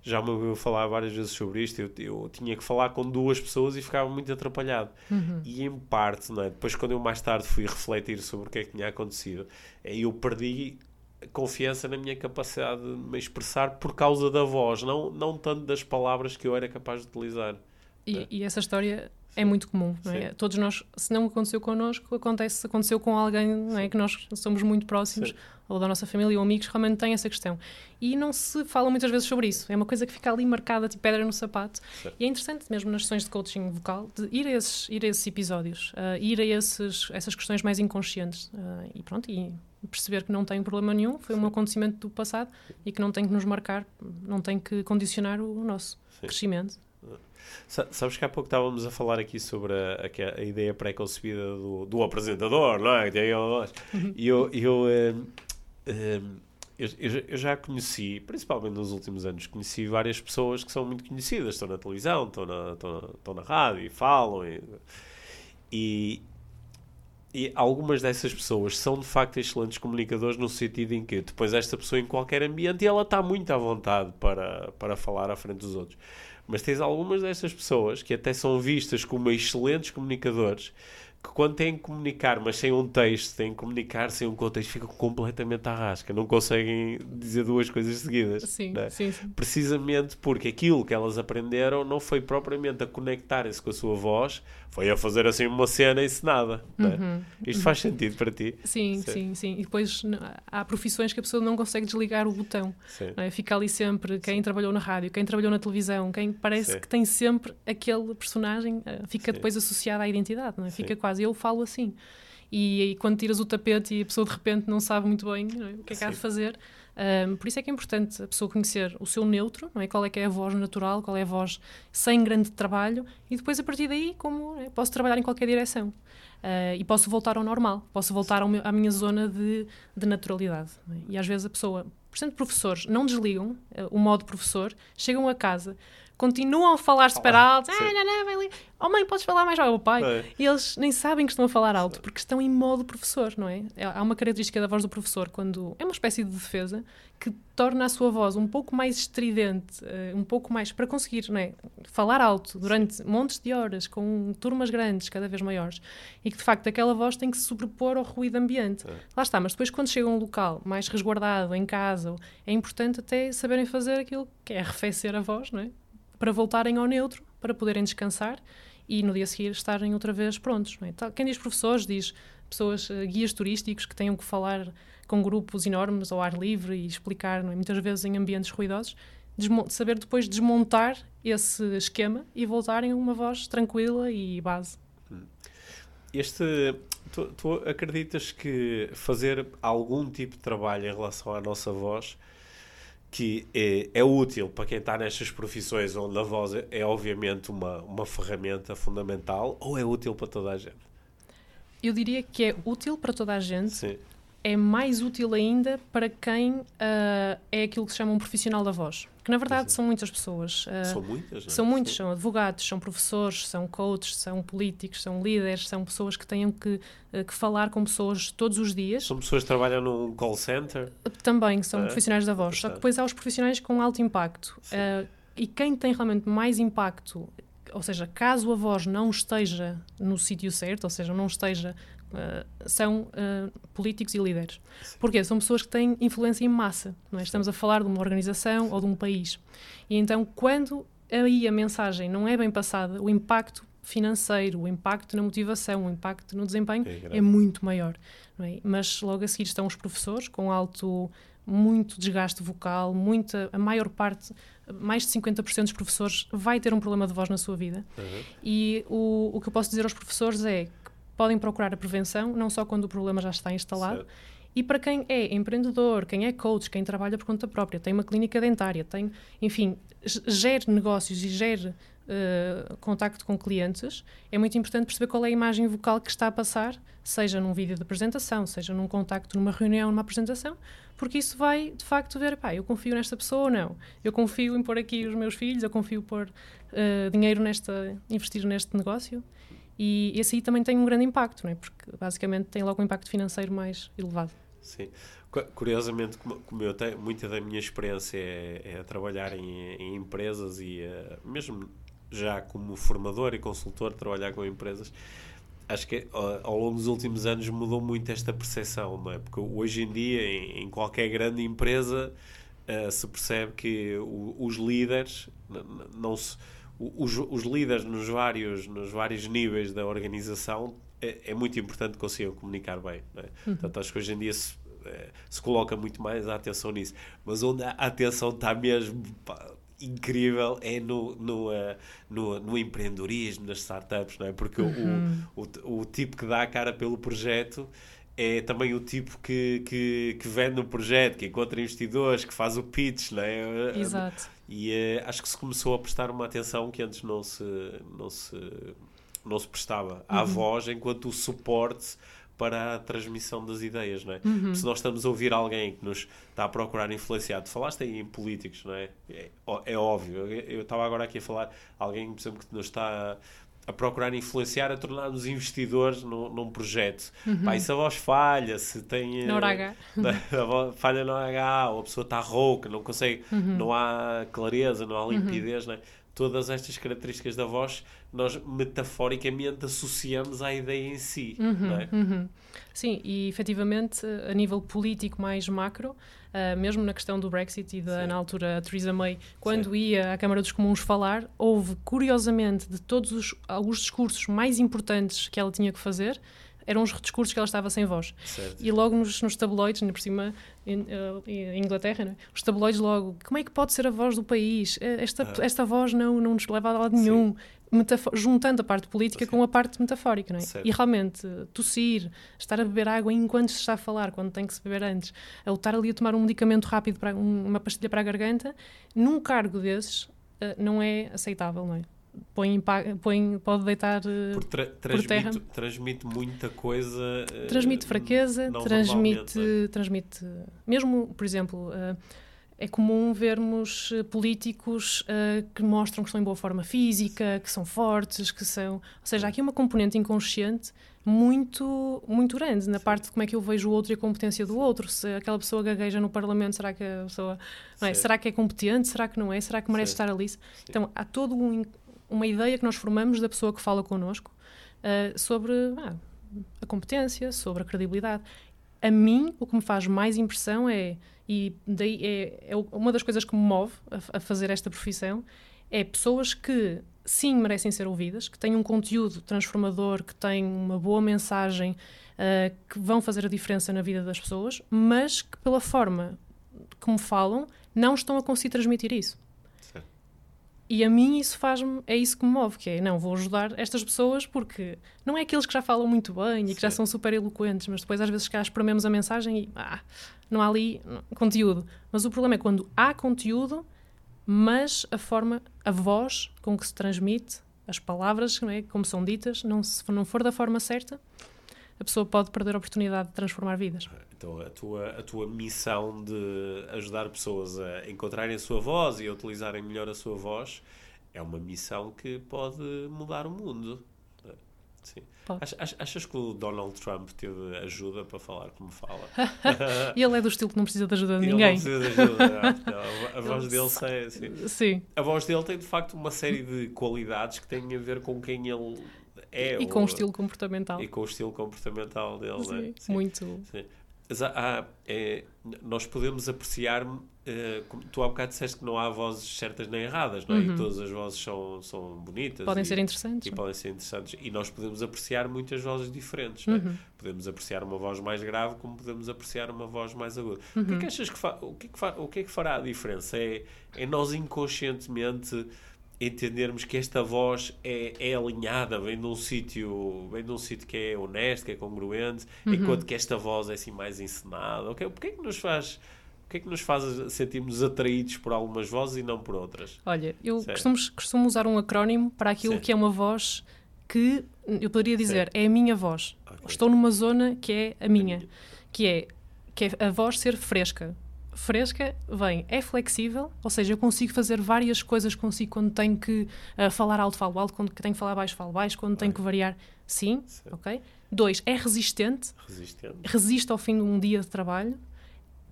já me ouviu falar várias vezes sobre isto. Eu, eu, tinha que falar com duas pessoas e ficava muito atrapalhado. Uhum. E em parte, não é? depois, quando eu mais tarde fui refletir sobre o que é que tinha acontecido, eu perdi confiança na minha capacidade de me expressar por causa da voz, não, não tanto das palavras que eu era capaz de utilizar. E, é? e essa história é muito comum, é? Todos nós, se não aconteceu connosco, acontece, aconteceu com alguém é? que nós somos muito próximos, Sim. ou da nossa família ou amigos, realmente tem essa questão. E não se fala muitas vezes sobre isso. É uma coisa que fica ali marcada, tipo pedra no sapato. Sim. E é interessante, mesmo nas sessões de coaching vocal, de ir a esses, ir a esses episódios, uh, ir a esses, essas questões mais inconscientes. Uh, e pronto, e perceber que não tem problema nenhum, foi Sim. um acontecimento do passado e que não tem que nos marcar, não tem que condicionar o nosso crescimento. Sabes que há pouco estávamos a falar aqui sobre a, a, a ideia pré-concebida do, do, apresentador, não é? Uhum. E eu, eu, eh, eh, eu, eu, eu, já conheci, principalmente nos últimos anos, conheci várias pessoas que são muito conhecidas, estão na televisão, estão na, estão na, estão na rádio e falam. E, e, e algumas dessas pessoas são de facto excelentes comunicadores no sentido em que depois esta pessoa em qualquer ambiente ela está muito à vontade para, para falar à frente dos outros. Mas tens algumas dessas pessoas que até são vistas como excelentes comunicadores que quando têm que comunicar, mas sem um texto, têm que comunicar sem um contexto, ficam completamente à rasca, não conseguem dizer duas coisas seguidas. Sim, né? sim, sim. Precisamente porque aquilo que elas aprenderam não foi propriamente a conectarem-se com a sua voz, foi a fazer assim uma cena encenada. Né? Uhum. Isto faz sentido para ti? Sim, sim, sim, sim. E depois há profissões que a pessoa não consegue desligar o botão. É? Fica ali sempre quem sim. trabalhou na rádio, quem trabalhou na televisão, quem parece sim. que tem sempre aquele personagem, eh, fica depois associado à identidade, não é? Fica quase eu falo assim. E, e, quando tiras o tapete e a pessoa de repente não sabe muito bem é? o que é que há de fazer. Um, por isso é que é importante a pessoa conhecer o seu neutro, não é? qual é que é a voz natural, qual é a voz sem grande trabalho, e depois a partir daí como é? posso trabalhar em qualquer direção. Uh, e posso voltar ao normal, posso voltar meu, à minha zona de, de naturalidade. É? E às vezes a pessoa, portanto, professores não desligam uh, o modo professor, chegam a casa, continuam a falar super alto, ah, não, não, vai ali oh mãe, podes falar mais ao pai. É. E eles nem sabem que estão a falar alto, porque estão em modo professor, não é? é? Há uma característica da voz do professor, quando é uma espécie de defesa, que torna a sua voz um pouco mais estridente, uh, um pouco mais, para conseguir não é? falar alto durante Sim. montes de horas, com turmas grandes, cada vez maiores, e que de facto aquela voz tem que se sobrepor ao ruído ambiente. É. Lá está, mas depois quando chega a um local mais resguardado, em casa, é importante até saberem fazer aquilo que é arrefecer a voz, não é? Para voltarem ao neutro, para poderem descansar e no dia seguinte estarem outra vez prontos. É? Quem diz professores diz pessoas, uh, guias turísticos que tenham que falar com grupos enormes ao ar livre e explicar, é? muitas vezes em ambientes ruidosos, saber depois desmontar esse esquema e voltarem a uma voz tranquila e base. Hum. Este, tu, tu acreditas que fazer algum tipo de trabalho em relação à nossa voz que é, é, útil para quem está nestas profissões onde a voz é, é, obviamente uma, uma ferramenta fundamental ou é útil para toda a gente? Eu diria que é útil para toda a gente. Sim é mais útil ainda para quem uh, é aquilo que se chama um profissional da voz. Que na verdade são muitas pessoas. Uh, são muitas, São muitos, são advogados, são professores, são coaches, são políticos, são líderes, são pessoas que têm que, uh, que falar com pessoas todos os dias. São pessoas que trabalham num call center? Também, são profissionais da voz. Só que depois há os profissionais com alto impacto. e quem tem realmente mais impacto ou seja, caso a voz não esteja no sítio certo, ou seja, não esteja Uh, são uh, políticos e líderes. Porquê? São pessoas que têm influência em massa. É? Estamos a falar de uma organização ou de um país. E então, quando aí a mensagem não é bem passada, o impacto financeiro, o impacto na motivação, o impacto no desempenho é, é muito maior. É? Mas logo a seguir estão os professores com alto, muito desgaste vocal, muita, a maior parte, mais de 50% dos professores vai ter um problema de voz na sua vida. Uhum. E o, o que eu posso dizer aos professores é podem procurar a prevenção, não só quando o problema já está instalado. Certo. E para quem é empreendedor, quem é coach, quem trabalha por conta própria, tem uma clínica dentária, tem, enfim, gere negócios e gere uh, contacto com clientes, é muito importante perceber qual é a imagem vocal que está a passar, seja num vídeo de apresentação, seja num contacto numa reunião, numa apresentação, porque isso vai, de facto, ver, pá, eu confio nesta pessoa ou não. Eu confio em pôr aqui os meus filhos, eu confio em pôr uh, dinheiro nesta, investir neste negócio. E esse aí também tem um grande impacto, não é? porque basicamente tem logo um impacto financeiro mais elevado. Sim. Curiosamente, como eu tenho, muita da minha experiência é, é trabalhar em, em, empresas e uh, mesmo já como formador e consultor, trabalhar com empresas, acho que ao longo dos últimos anos mudou muito esta percepção, não é? Porque hoje em dia, em, em qualquer grande empresa, uh, se percebe que o, os líderes não se os, os líderes nos vários, nos vários níveis da organização é, é muito importante que consigam comunicar bem. É? Uhum. Portanto, acho que hoje em dia se, é, se coloca muito mais a atenção nisso. Mas onde a atenção está mesmo pá, incrível é no, no, uh, no, no, empreendedorismo, nas startups, não é? Porque uhum. o, o, o tipo que dá a cara pelo projeto é também o tipo que, que, que vende o projeto, que encontra investidores, que faz o pitch, não é? Exato. E uh, acho que se começou a prestar uma atenção que antes não se, não se, não se prestava à uhum. voz enquanto o suporte para a transmissão das ideias, não é? Uhum. Se nós estamos a ouvir alguém que nos está a procurar influenciar, tu falaste aí em políticos, não é? É, é óbvio. Eu estava agora aqui a falar alguém, por exemplo, que nos está a procurar influenciar, a tornar-nos investidores no, num projeto. Uhum. Pá, e se a voz falha, se tem. Na hora H. falha na hora H, ou a pessoa está rouca, não consegue, uhum. não há clareza, não há limpidez, uhum. né? Todas estas características da voz nós metaforicamente associamos à ideia em si. Uhum, é? uhum. Sim, e efetivamente a nível político mais macro, uh, mesmo na questão do Brexit e da, na altura a Theresa May, quando Sim. ia à Câmara dos Comuns falar, houve curiosamente de todos os, os discursos mais importantes que ela tinha que fazer, eram os discursos que ela estava sem voz. Certo. E logo nos, nos tabloides, por cima, em, em Inglaterra, né? os tabloides logo, como é que pode ser a voz do país? Eh, esta, ah. esta voz não, não nos leva a lado nenhum. juntando a parte política Sim. com a parte metafórica, não é? Certo. E realmente, tossir, estar a beber água enquanto se está a falar, quando tem que se beber antes, ou estar ali a tomar um medicamento rápido, para, uma pastilha para a garganta, num cargo desses, uh, não é aceitável, não é? Põe, põe, pode deitar eh, por, tra por terra. Transmite muita coisa. Eh, transmite fraqueza, transmite, transmite. Mesmo, por exemplo, uh, é comum vermos políticos que mostram que estão em boa forma física, que são fortes, que são. Ou seja, há aqui uma componente inconsciente muito, muito grande na parte de como é que eu vejo o outro e a competência do outro. Se aquela pessoa gagueja no Parlamento, será que a pessoa. É? Será que é competente? Será que não é? Será que merece estar ali? Então há todo um, uma ideia que nós formamos da pessoa que fala connosco uh, sobre ah, a competência, sobre a credibilidade. A mim, o que me faz mais impressão é, e daí é, é uma das coisas que me move a, a fazer esta profissão, é pessoas que sim merecem ser ouvidas, que têm um conteúdo transformador, que têm uma boa mensagem, uh, que vão fazer a diferença na vida das pessoas, mas que pela forma como falam não estão a conseguir transmitir isso. E a mim isso faz-me, é isso que me move, que é, não, vou ajudar estas pessoas porque não é aqueles que já falam muito bem e que já são super eloquentes, mas depois às vezes cá esprememos a mensagem e ah, não há ali conteúdo. Mas o problema é quando há conteúdo, mas a forma, a voz com que se transmite, as palavras, é, como são ditas, não, se não for da forma certa, a pessoa pode perder a oportunidade de transformar vidas. Então, a tua, a tua missão de ajudar pessoas a encontrarem a sua voz e a utilizarem melhor a sua voz é uma missão que pode mudar o mundo. Sim. Achas, achas que o Donald Trump teve ajuda para falar como fala? e ele é do estilo que não precisa de ajuda de ninguém. Ele não precisa de ajuda. não. A voz dele sei, assim. Sim. A voz dele tem de facto uma série de qualidades que têm a ver com quem ele é. E com o estilo comportamental. E com o estilo comportamental dele, Sim, né? Sim. muito. Sim. Há, é, nós podemos apreciar, uh, tu há bocado disseste que não há vozes certas nem erradas, não é? Uhum. E todas as vozes são, são bonitas. Podem e, ser interessantes. E podem ser interessantes. E nós podemos apreciar muitas vozes diferentes, não é? Uhum. Podemos apreciar uma voz mais grave como podemos apreciar uma voz mais aguda. Uhum. O que é que uhum. achas que, fa o que, é que, fa o que, é que fará a diferença? É, é nós inconscientemente entendermos que esta voz é, é alinhada, vem de um sítio, vem de um sítio que é honesto, que é congruente, uhum. enquanto que esta voz é assim mais encenada. Okay? Porquê é que nos faz o que é que nos faz sentirmos atraídos por algumas vozes e não por outras? Olha, eu costumo, costumo, usar um acrónimo para aquilo Sim. que é uma voz que eu poderia dizer Sim. é a minha voz. Okay. Estou numa zona que é a minha, que é, que é a voz ser fresca fresca vem, é flexível, ou seja, eu consigo fazer várias coisas consigo quando tenho que uh, falar alto, falo alto, quando tenho que falar baixo, falo baixo, quando tenho que variar, sim, sim, ok? Dois, é resistente, resistente, resiste ao fim de um dia de trabalho.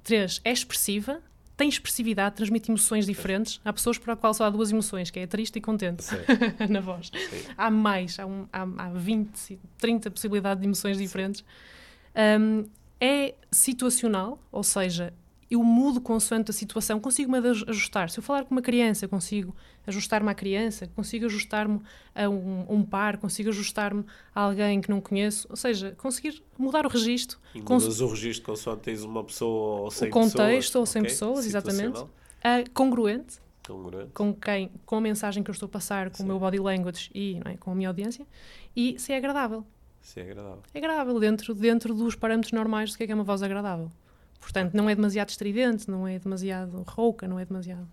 Três, é expressiva, tem expressividade, transmite emoções diferentes. Há pessoas para a qual só há duas emoções, que é triste e contente, na voz. Sim. Há mais, há, um, há, há 20, 30 possibilidades de emoções diferentes. Um, é situacional, ou seja, eu mudo consoante a situação, consigo-me ajustar. Se eu falar com uma criança, consigo ajustar-me à criança, consigo ajustar-me a um, um, par, consigo ajustar-me a alguém que não conheço, ou seja, conseguir mudar o registro. E mudas o registro consoante tens uma pessoa ou sem pessoas. O contexto pessoas, ou sem okay. pessoas, exatamente. Uh, congruente, congruente, com quem, com a mensagem que eu estou a passar, com Sim. o meu body language e é, com a minha audiência, e se é agradável. Se é agradável. É agradável, dentro, dentro dos parâmetros normais do que é, que é uma voz agradável. Portanto, não é demasiado estridente, não é demasiado rouca, não é demasiado.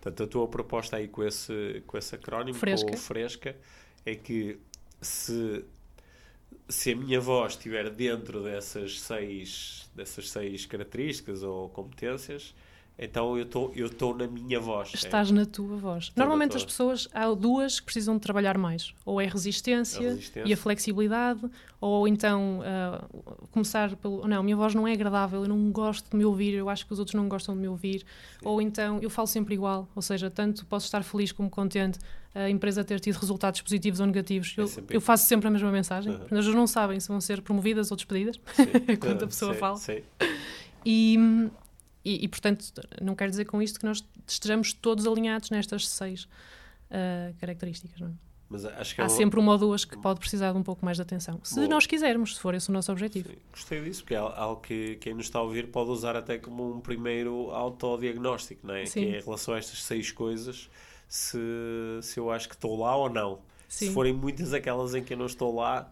Portanto, a tua proposta aí com esse, com esse acrónimo, fresca. com o fresca, é que se, se a minha voz estiver dentro dessas seis, dessas seis características ou competências, então eu estou tô na minha voz. É. Estás é. na tua voz. Estou Normalmente tua. as pessoas, há duas que precisam de trabalhar mais. Ou é a resistência, a resistência. e a flexibilidade, ou então uh, começar pelo. Não, a minha voz não é agradável, eu não gosto de me ouvir, eu acho que os outros não gostam de me ouvir. Sim. Ou então eu falo sempre igual, ou seja, tanto posso estar feliz como contente a empresa ter tido resultados positivos ou negativos. Eu, é eu faço sempre a mesma mensagem. Uhum. As pessoas não sabem se vão ser promovidas ou despedidas quando a pessoa fala. E, e, e, portanto, não quer dizer com isto que nós estejamos todos alinhados nestas seis uh, características. Não é? Mas acho que Há é sempre uma ou duas que pode precisar de um pouco mais de atenção. Se Bom, nós quisermos, se for esse o nosso objetivo. Sim, gostei disso, porque é algo que quem nos está a ouvir pode usar até como um primeiro autodiagnóstico, não é? Sim. Que é em relação a estas seis coisas, se, se eu acho que estou lá ou não. Sim. Se forem muitas aquelas em que eu não estou lá,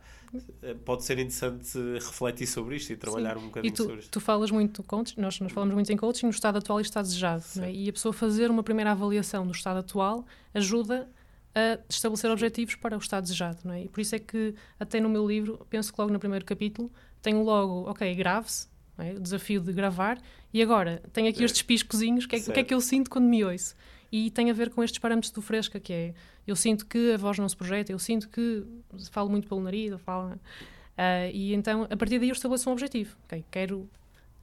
pode ser interessante refletir sobre isto e trabalhar Sim. um bocadinho e tu, sobre isto. Tu falas muito coaching, nós, nós falamos muito em coaching no estado atual e estado desejado. É? E a pessoa fazer uma primeira avaliação do estado atual ajuda a estabelecer objetivos para o estado desejado. Não é? E por isso é que, até no meu livro, penso que logo no primeiro capítulo, tenho logo, ok, grave-se, é? o desafio de gravar, e agora tenho aqui é. estes piscozinhos, o que, é, que é que eu sinto quando me ouço? E tem a ver com estes parâmetros do Fresca, que é eu sinto que a voz não se projeta, eu sinto que falo muito pelo nariz, falo, uh, e então a partir daí eu estabeleço um objetivo. Okay, quero,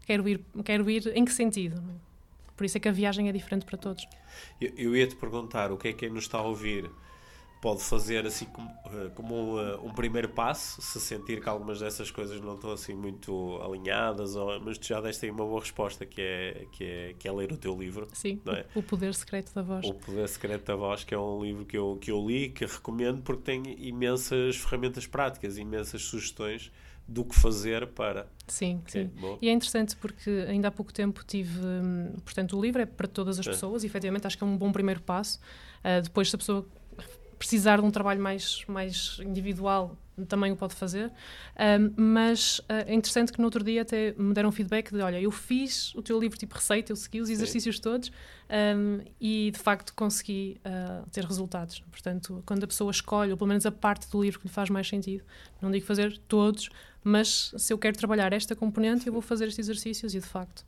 quero, ir, quero ir em que sentido? Por isso é que a viagem é diferente para todos. Eu, eu ia te perguntar o que é que nos está a ouvir pode fazer assim como, eh, como um, eh, um, primeiro passo, se sentir que algumas dessas coisas não estão assim muito alinhadas, ou, mas tu já deste aí uma boa resposta que é, que é, que é ler o teu livro. Sim, é? O Poder Secreto da Voz. O Poder Secreto da Voz, que é um livro que eu, que eu li, que recomendo porque tem imensas ferramentas práticas, imensas sugestões do que fazer para. Sim, sim. E é interessante porque ainda há pouco tempo tive. Hum, portanto, o livro é para todas as é. pessoas, e efetivamente acho que é um bom primeiro passo. Uh, depois, se a pessoa precisar de um trabalho mais, mais individual, também o pode fazer. Um, mas uh, é interessante que no outro dia até me deram feedback de: olha, eu fiz o teu livro tipo receita, eu segui os exercícios Sim. todos um, e de facto consegui uh, ter resultados. Portanto, quando a pessoa escolhe, ou pelo menos a parte do livro que lhe faz mais sentido, não digo fazer todos, mas se eu quero trabalhar esta componente, eu vou fazer estes exercícios e de facto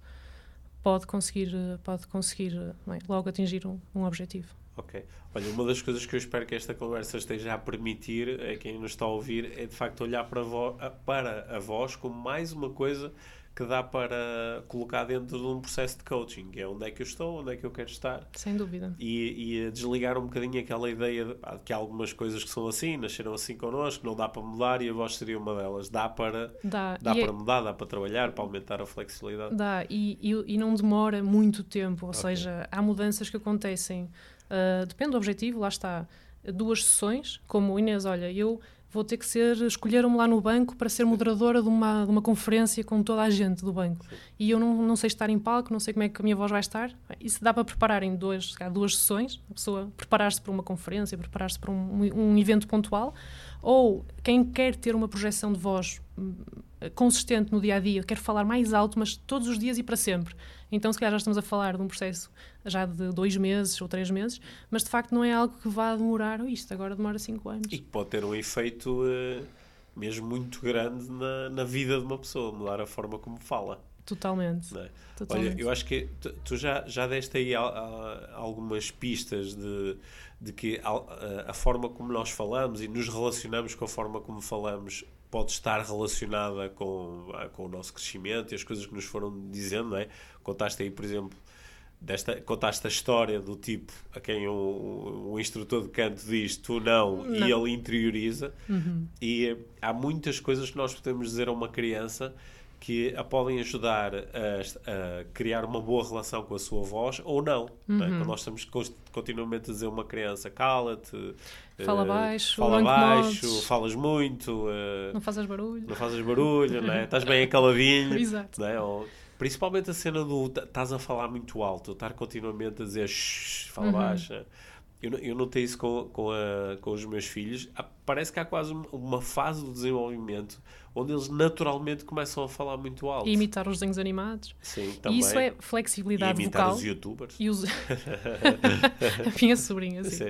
pode conseguir, pode conseguir é, logo atingir um, um objetivo. Ok. Olha, uma das coisas que eu espero que esta conversa esteja a permitir a quem nos está a ouvir é de facto olhar para a, vo para a voz como mais uma coisa que dá para colocar dentro de um processo de coaching, é onde é que eu estou, onde é que eu quero estar. Sem dúvida. E, e desligar um bocadinho aquela ideia de, ah, que há algumas coisas que são assim, nasceram assim connosco, não dá para mudar e a voz seria uma delas. Dá para, dá. dá para é... mudar, dá para trabalhar, para aumentar a flexibilidade. Dá, e, e, e não demora muito tempo, ou okay. seja, há mudanças que acontecem Uh, depende do objetivo, lá está. Duas sessões, como Inês, olha, eu vou ter que ser, escolheram-me lá no banco para ser moderadora de uma, de uma conferência com toda a gente do banco. E eu não, não sei estar em palco, não sei como é que a minha voz vai estar. Isso dá para preparar em duas, duas sessões, a pessoa preparar-se para uma conferência, preparar-se para um, um evento pontual, ou quem quer ter uma projeção de voz hum, consistente no dia a dia, quer falar mais alto, mas todos os dias e para sempre. Então, se calhar já estamos a falar de um processo já de dois meses ou três meses, mas de facto não é algo que vá demorar, isto agora demora cinco anos. E que pode ter um efeito uh, mesmo muito grande na, na vida de uma pessoa, mudar a forma como fala. Totalmente. É? Totalmente. Olha, eu acho que tu, tu já, já deste aí a, a, algumas pistas de, de que a, a, forma como nós falamos e nos relacionamos com a forma como falamos pode estar relacionada com, com o nosso crescimento e as coisas que nos foram dizendo, não é? Contaste aí, por exemplo, desta, contaste a história do tipo a quem um, um instrutor de canto diz tu não, não. e ele interioriza. Uhum. E há muitas coisas que nós podemos dizer a uma criança que a podem ajudar a, a, criar uma boa relação com a sua voz ou não. Uhum. é? Uhum. Quando nós estamos continuamente a dizer a uma criança cala-te, fala uh, baixo, fala baixo, falas muito, uh, não fazes barulho, não fazes barulho, é? estás bem caladinho. Exato. Não é? Ou, principalmente a cena do estás a falar muito alto, estar continuamente a dizer fala uhum. baixo. Eu, eu notei isso com, com, a, com os meus filhos. Parece que há quase uma fase do desenvolvimento onde eles naturalmente começam a falar muito alto. E imitar os desenhos animados. Sim, também. E isso é flexibilidade e imitar vocal. os youtubers. E os... a minha sobrinha, sim.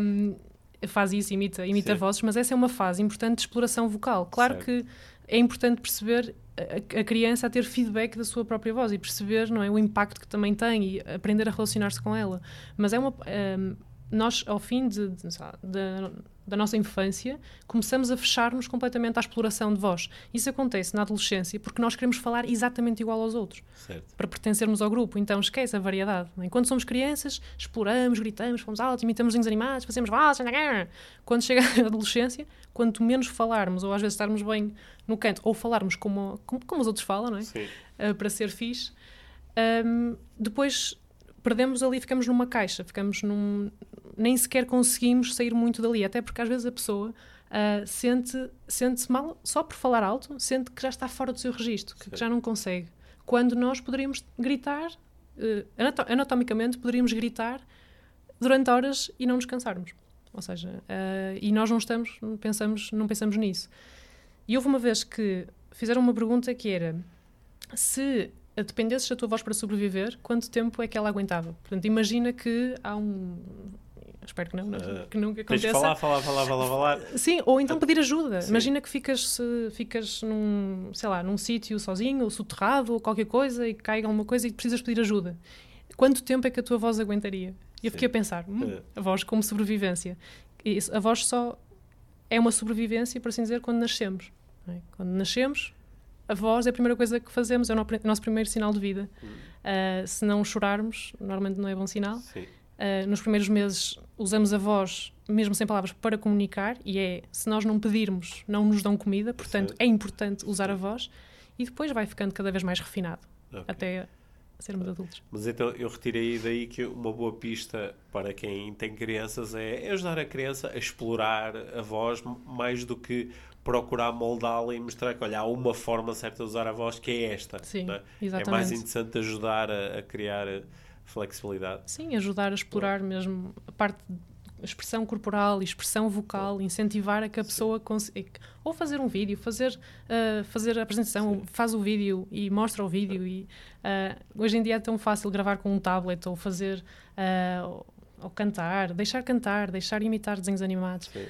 Um, faz isso, imita, imita vozes, mas essa é uma fase importante de exploração vocal. Claro certo. que é importante perceber a, a, criança a ter feedback da sua própria voz e perceber não é, o impacto que também tem e aprender a relacionar-se com ela. Mas é uma. Um, nós, ao fim de, de, de, da nossa infância, começamos a fechar-nos completamente à exploração de voz. Isso acontece na adolescência porque nós queremos falar exatamente igual aos outros certo. para pertencermos ao grupo. Então esquece a variedade. Enquanto somos crianças, exploramos, gritamos, fomos altos, imitamos desenhos animados, fazemos vozes. Quando chega a adolescência, quanto menos falarmos, ou às vezes estarmos bem no canto, ou falarmos como, como, como os outros falam, não é? Uh, para ser fixe, um, depois perdemos ali, ficamos numa caixa, ficamos num. Nem sequer conseguimos sair muito dali, até porque às vezes a pessoa uh, sente, sente-se mal só por falar alto, sente que já está fora do seu registro, que, que já não consegue. Quando nós poderíamos gritar, uh, anatomicamente, poderíamos gritar durante horas e não nos cansarmos. Ou seja, uh, e nós não estamos, não pensamos, não pensamos nisso. E houve uma vez que fizeram uma pergunta que era se dependesses da tua voz para sobreviver, quanto tempo é que ela aguentava? Portanto, imagina que há um. Espero que não, uh, que nunca aconteça. Tens falar, falar, falar, falar, falar. Sim, ou então pedir ajuda. Sim. Imagina que ficas, ficas num, sei lá, num sítio sozinho, ou soterrado, ou qualquer coisa, e cai alguma coisa e precisas pedir ajuda. Quanto tempo é que a tua voz aguentaria? E eu fiquei a pensar, hum, uh. a voz como sobrevivência. E a voz só é uma sobrevivência, por assim dizer, quando nascemos. É? Quando nascemos, a voz é a primeira coisa que fazemos, é o nosso primeiro sinal de vida. Uh, se não chorarmos, normalmente não é bom sinal. Uh, nos primeiros meses usamos a voz, mesmo sem palavras, para comunicar, e é se nós não pedirmos, não nos dão comida, portanto é importante usar a voz, e depois vai ficando cada vez mais refinado, okay. até sermos adultos. Mas então eu retirei daí que uma boa pista para quem tem crianças é ajudar a criança a explorar a voz mais do que procurar moldá-la e mostrar que olha, há uma forma certa de usar a voz que é esta. Sim, é? exatamente. É mais interessante ajudar a, a, criar flexibilidade. Sim, ajudar a explorar Bom. mesmo a parte expressão corporal e expressão vocal, incentivar a que a pessoa consiga ou fazer um vídeo, fazer uh, fazer a apresentação, Sim. faz o vídeo e mostra o vídeo e uh, hoje em dia é tão fácil gravar com um tablet ou fazer uh, ou cantar, deixar cantar, deixar imitar desenhos animados. Sim.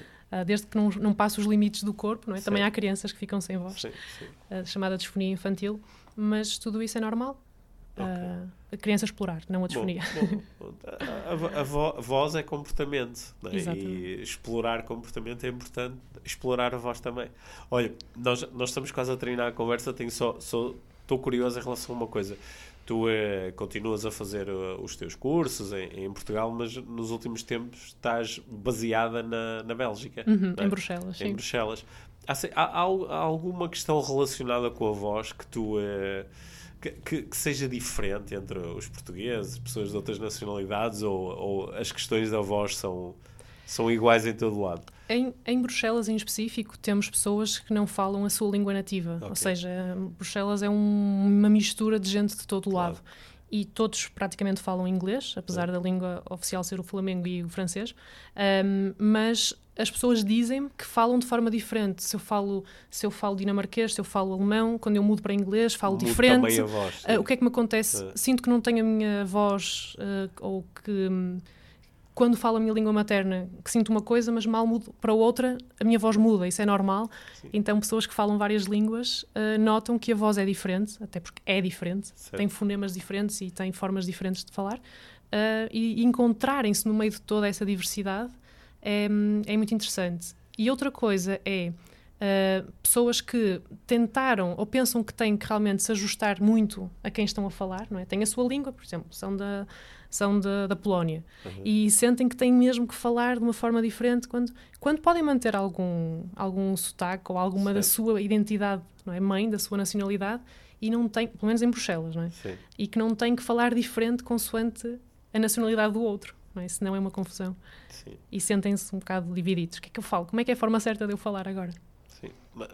Desde que não, não passe os limites do corpo, não é? Também há crianças que ficam sem voz, sim, sim. Chamada disfonia infantil, mas tudo isso é normal. Okay. Uh, a criança explorar, não a bom, a, a, a, voz é comportamento é? e explorar comportamento é importante, explorar a voz também. Olha, nós, nós estamos quase a treinar a conversa, tenho só, estou curioso em relação a uma coisa tu eh, continuas a fazer uh, os teus cursos em, em, Portugal, mas nos últimos tempos estás baseada na, na Bélgica. Uhum, é? Em Bruxelas, Em sim. Bruxelas. Há, há, há, alguma questão relacionada com a voz que tu... Uh, que, que, que, seja diferente entre os portugueses, pessoas de outras nacionalidades, ou, ou as questões da voz são, são iguais em todo lado? Em, em, Bruxelas, em específico, temos pessoas que não falam a sua língua nativa. Okay. Ou seja, Bruxelas é um, uma mistura de gente de todo o claro. lado. E todos praticamente falam inglês, apesar da língua oficial ser o flamengo e o francês. Um, mas as pessoas dizem que falam de forma diferente. Se eu falo, se eu falo dinamarquês, se eu falo alemão, quando eu mudo para inglês, falo Mudo diferente. Voz, uh, o que é que me acontece? Sinto que não tenho a minha voz uh, ou que hum, quando falo a minha língua materna, que sinto uma coisa, mas mal mudo para outra, a minha voz muda, isso é normal. Sim. Então, pessoas que falam várias línguas uh, notam que a voz é diferente, até porque é diferente, certo. tem fonemas diferentes e tem formas diferentes de falar. Uh, e encontrarem-se no meio de toda essa diversidade é, é muito interessante. E outra coisa é. Uh, pessoas que tentaram ou pensam que têm que realmente se ajustar muito a quem estão a falar, não é? Têm a sua língua, por exemplo, são da, são da, da Polónia uhum. e sentem que têm mesmo que falar de uma forma diferente quando, quando podem manter algum, algum sotaque ou alguma certo. da sua identidade, não é? Mãe, da sua nacionalidade e não tem, pelo menos em Bruxelas, não é? Sim. E que não tem que falar diferente consoante a nacionalidade do outro. Não é? Senão é uma confusão. Sim. E sentem-se um bocado divididos. O que é que eu falo? Como é que é a forma certa de eu falar agora?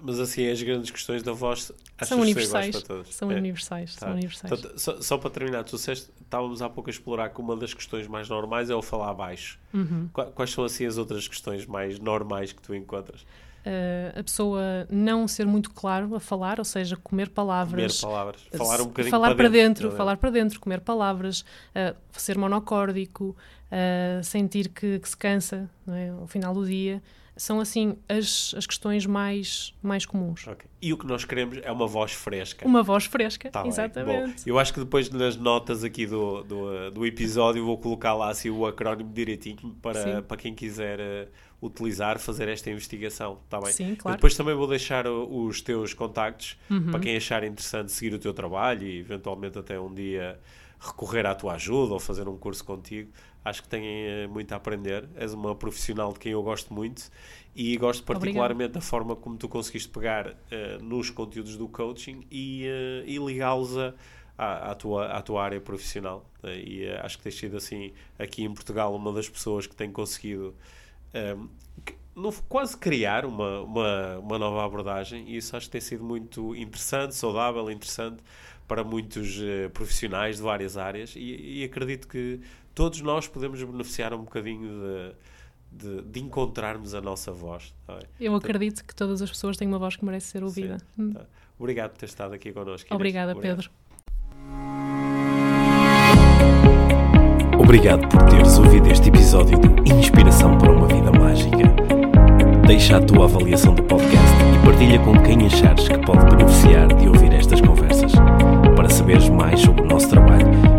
Mas assim, as grandes questões da voz são universais. São, é. universais tá. são universais. Então, só, só, para terminar, tu disseste, estávamos há pouco a explorar que uma das questões mais normais é o falar baixo. Uhum. Quais são assim as outras questões mais normais que tu encontras? uh, a pessoa não ser muito claro a falar, ou seja, comer palavras. Comer palavras. Falar um bocadinho falar para, dentro. dentro falar para dentro, comer palavras, uh, ser monocórdico, uh, sentir que, que, se cansa é? ao final do dia são assim as, as questões mais, mais comuns. Okay. E o que nós queremos é uma voz fresca. Uma voz fresca, tá exatamente. Bom, eu acho que depois nas notas aqui do, do, do episódio vou colocar lá assim, o acrónimo direitinho para, para quem quiser uh, utilizar, fazer esta investigação, está bem? Sim, claro. Eu depois também vou deixar os teus contactos uhum. para quem achar interessante seguir o teu trabalho e eventualmente até um dia recorrer à tua ajuda ou fazer um curso contigo acho que têm eh, muito a aprender. És uma profissional de quem eu gosto muito e gosto particularmente Obrigado. da forma como tu conseguiste pegar uh, nos conteúdos do coaching e, uh, e ligá-los à, à, tua, à tua área profissional. Uh, e acho que tens sido assim, aqui em Portugal, uma das pessoas que tem conseguido. no, quase criar uma, uma, uma nova abordagem e isso acho que tem sido muito interessante, saudável, interessante para muitos profissionais de várias áreas e, e acredito que todos nós podemos beneficiar um bocadinho de, de, de encontrarmos a nossa voz. Tá Eu acredito que todas as pessoas têm uma voz que merece ser ouvida. Hum. Tá. Obrigado por ter estado aqui connosco. Obrigada, Obrigado. Pedro. Obrigado por teres ouvido este episódio de Inspiração para uma Vida Mágica. Deixa a tua avaliação do podcast e partilha com quem achares que pode beneficiar de ouvir estas conversas. Para saberes mais sobre o nosso trabalho,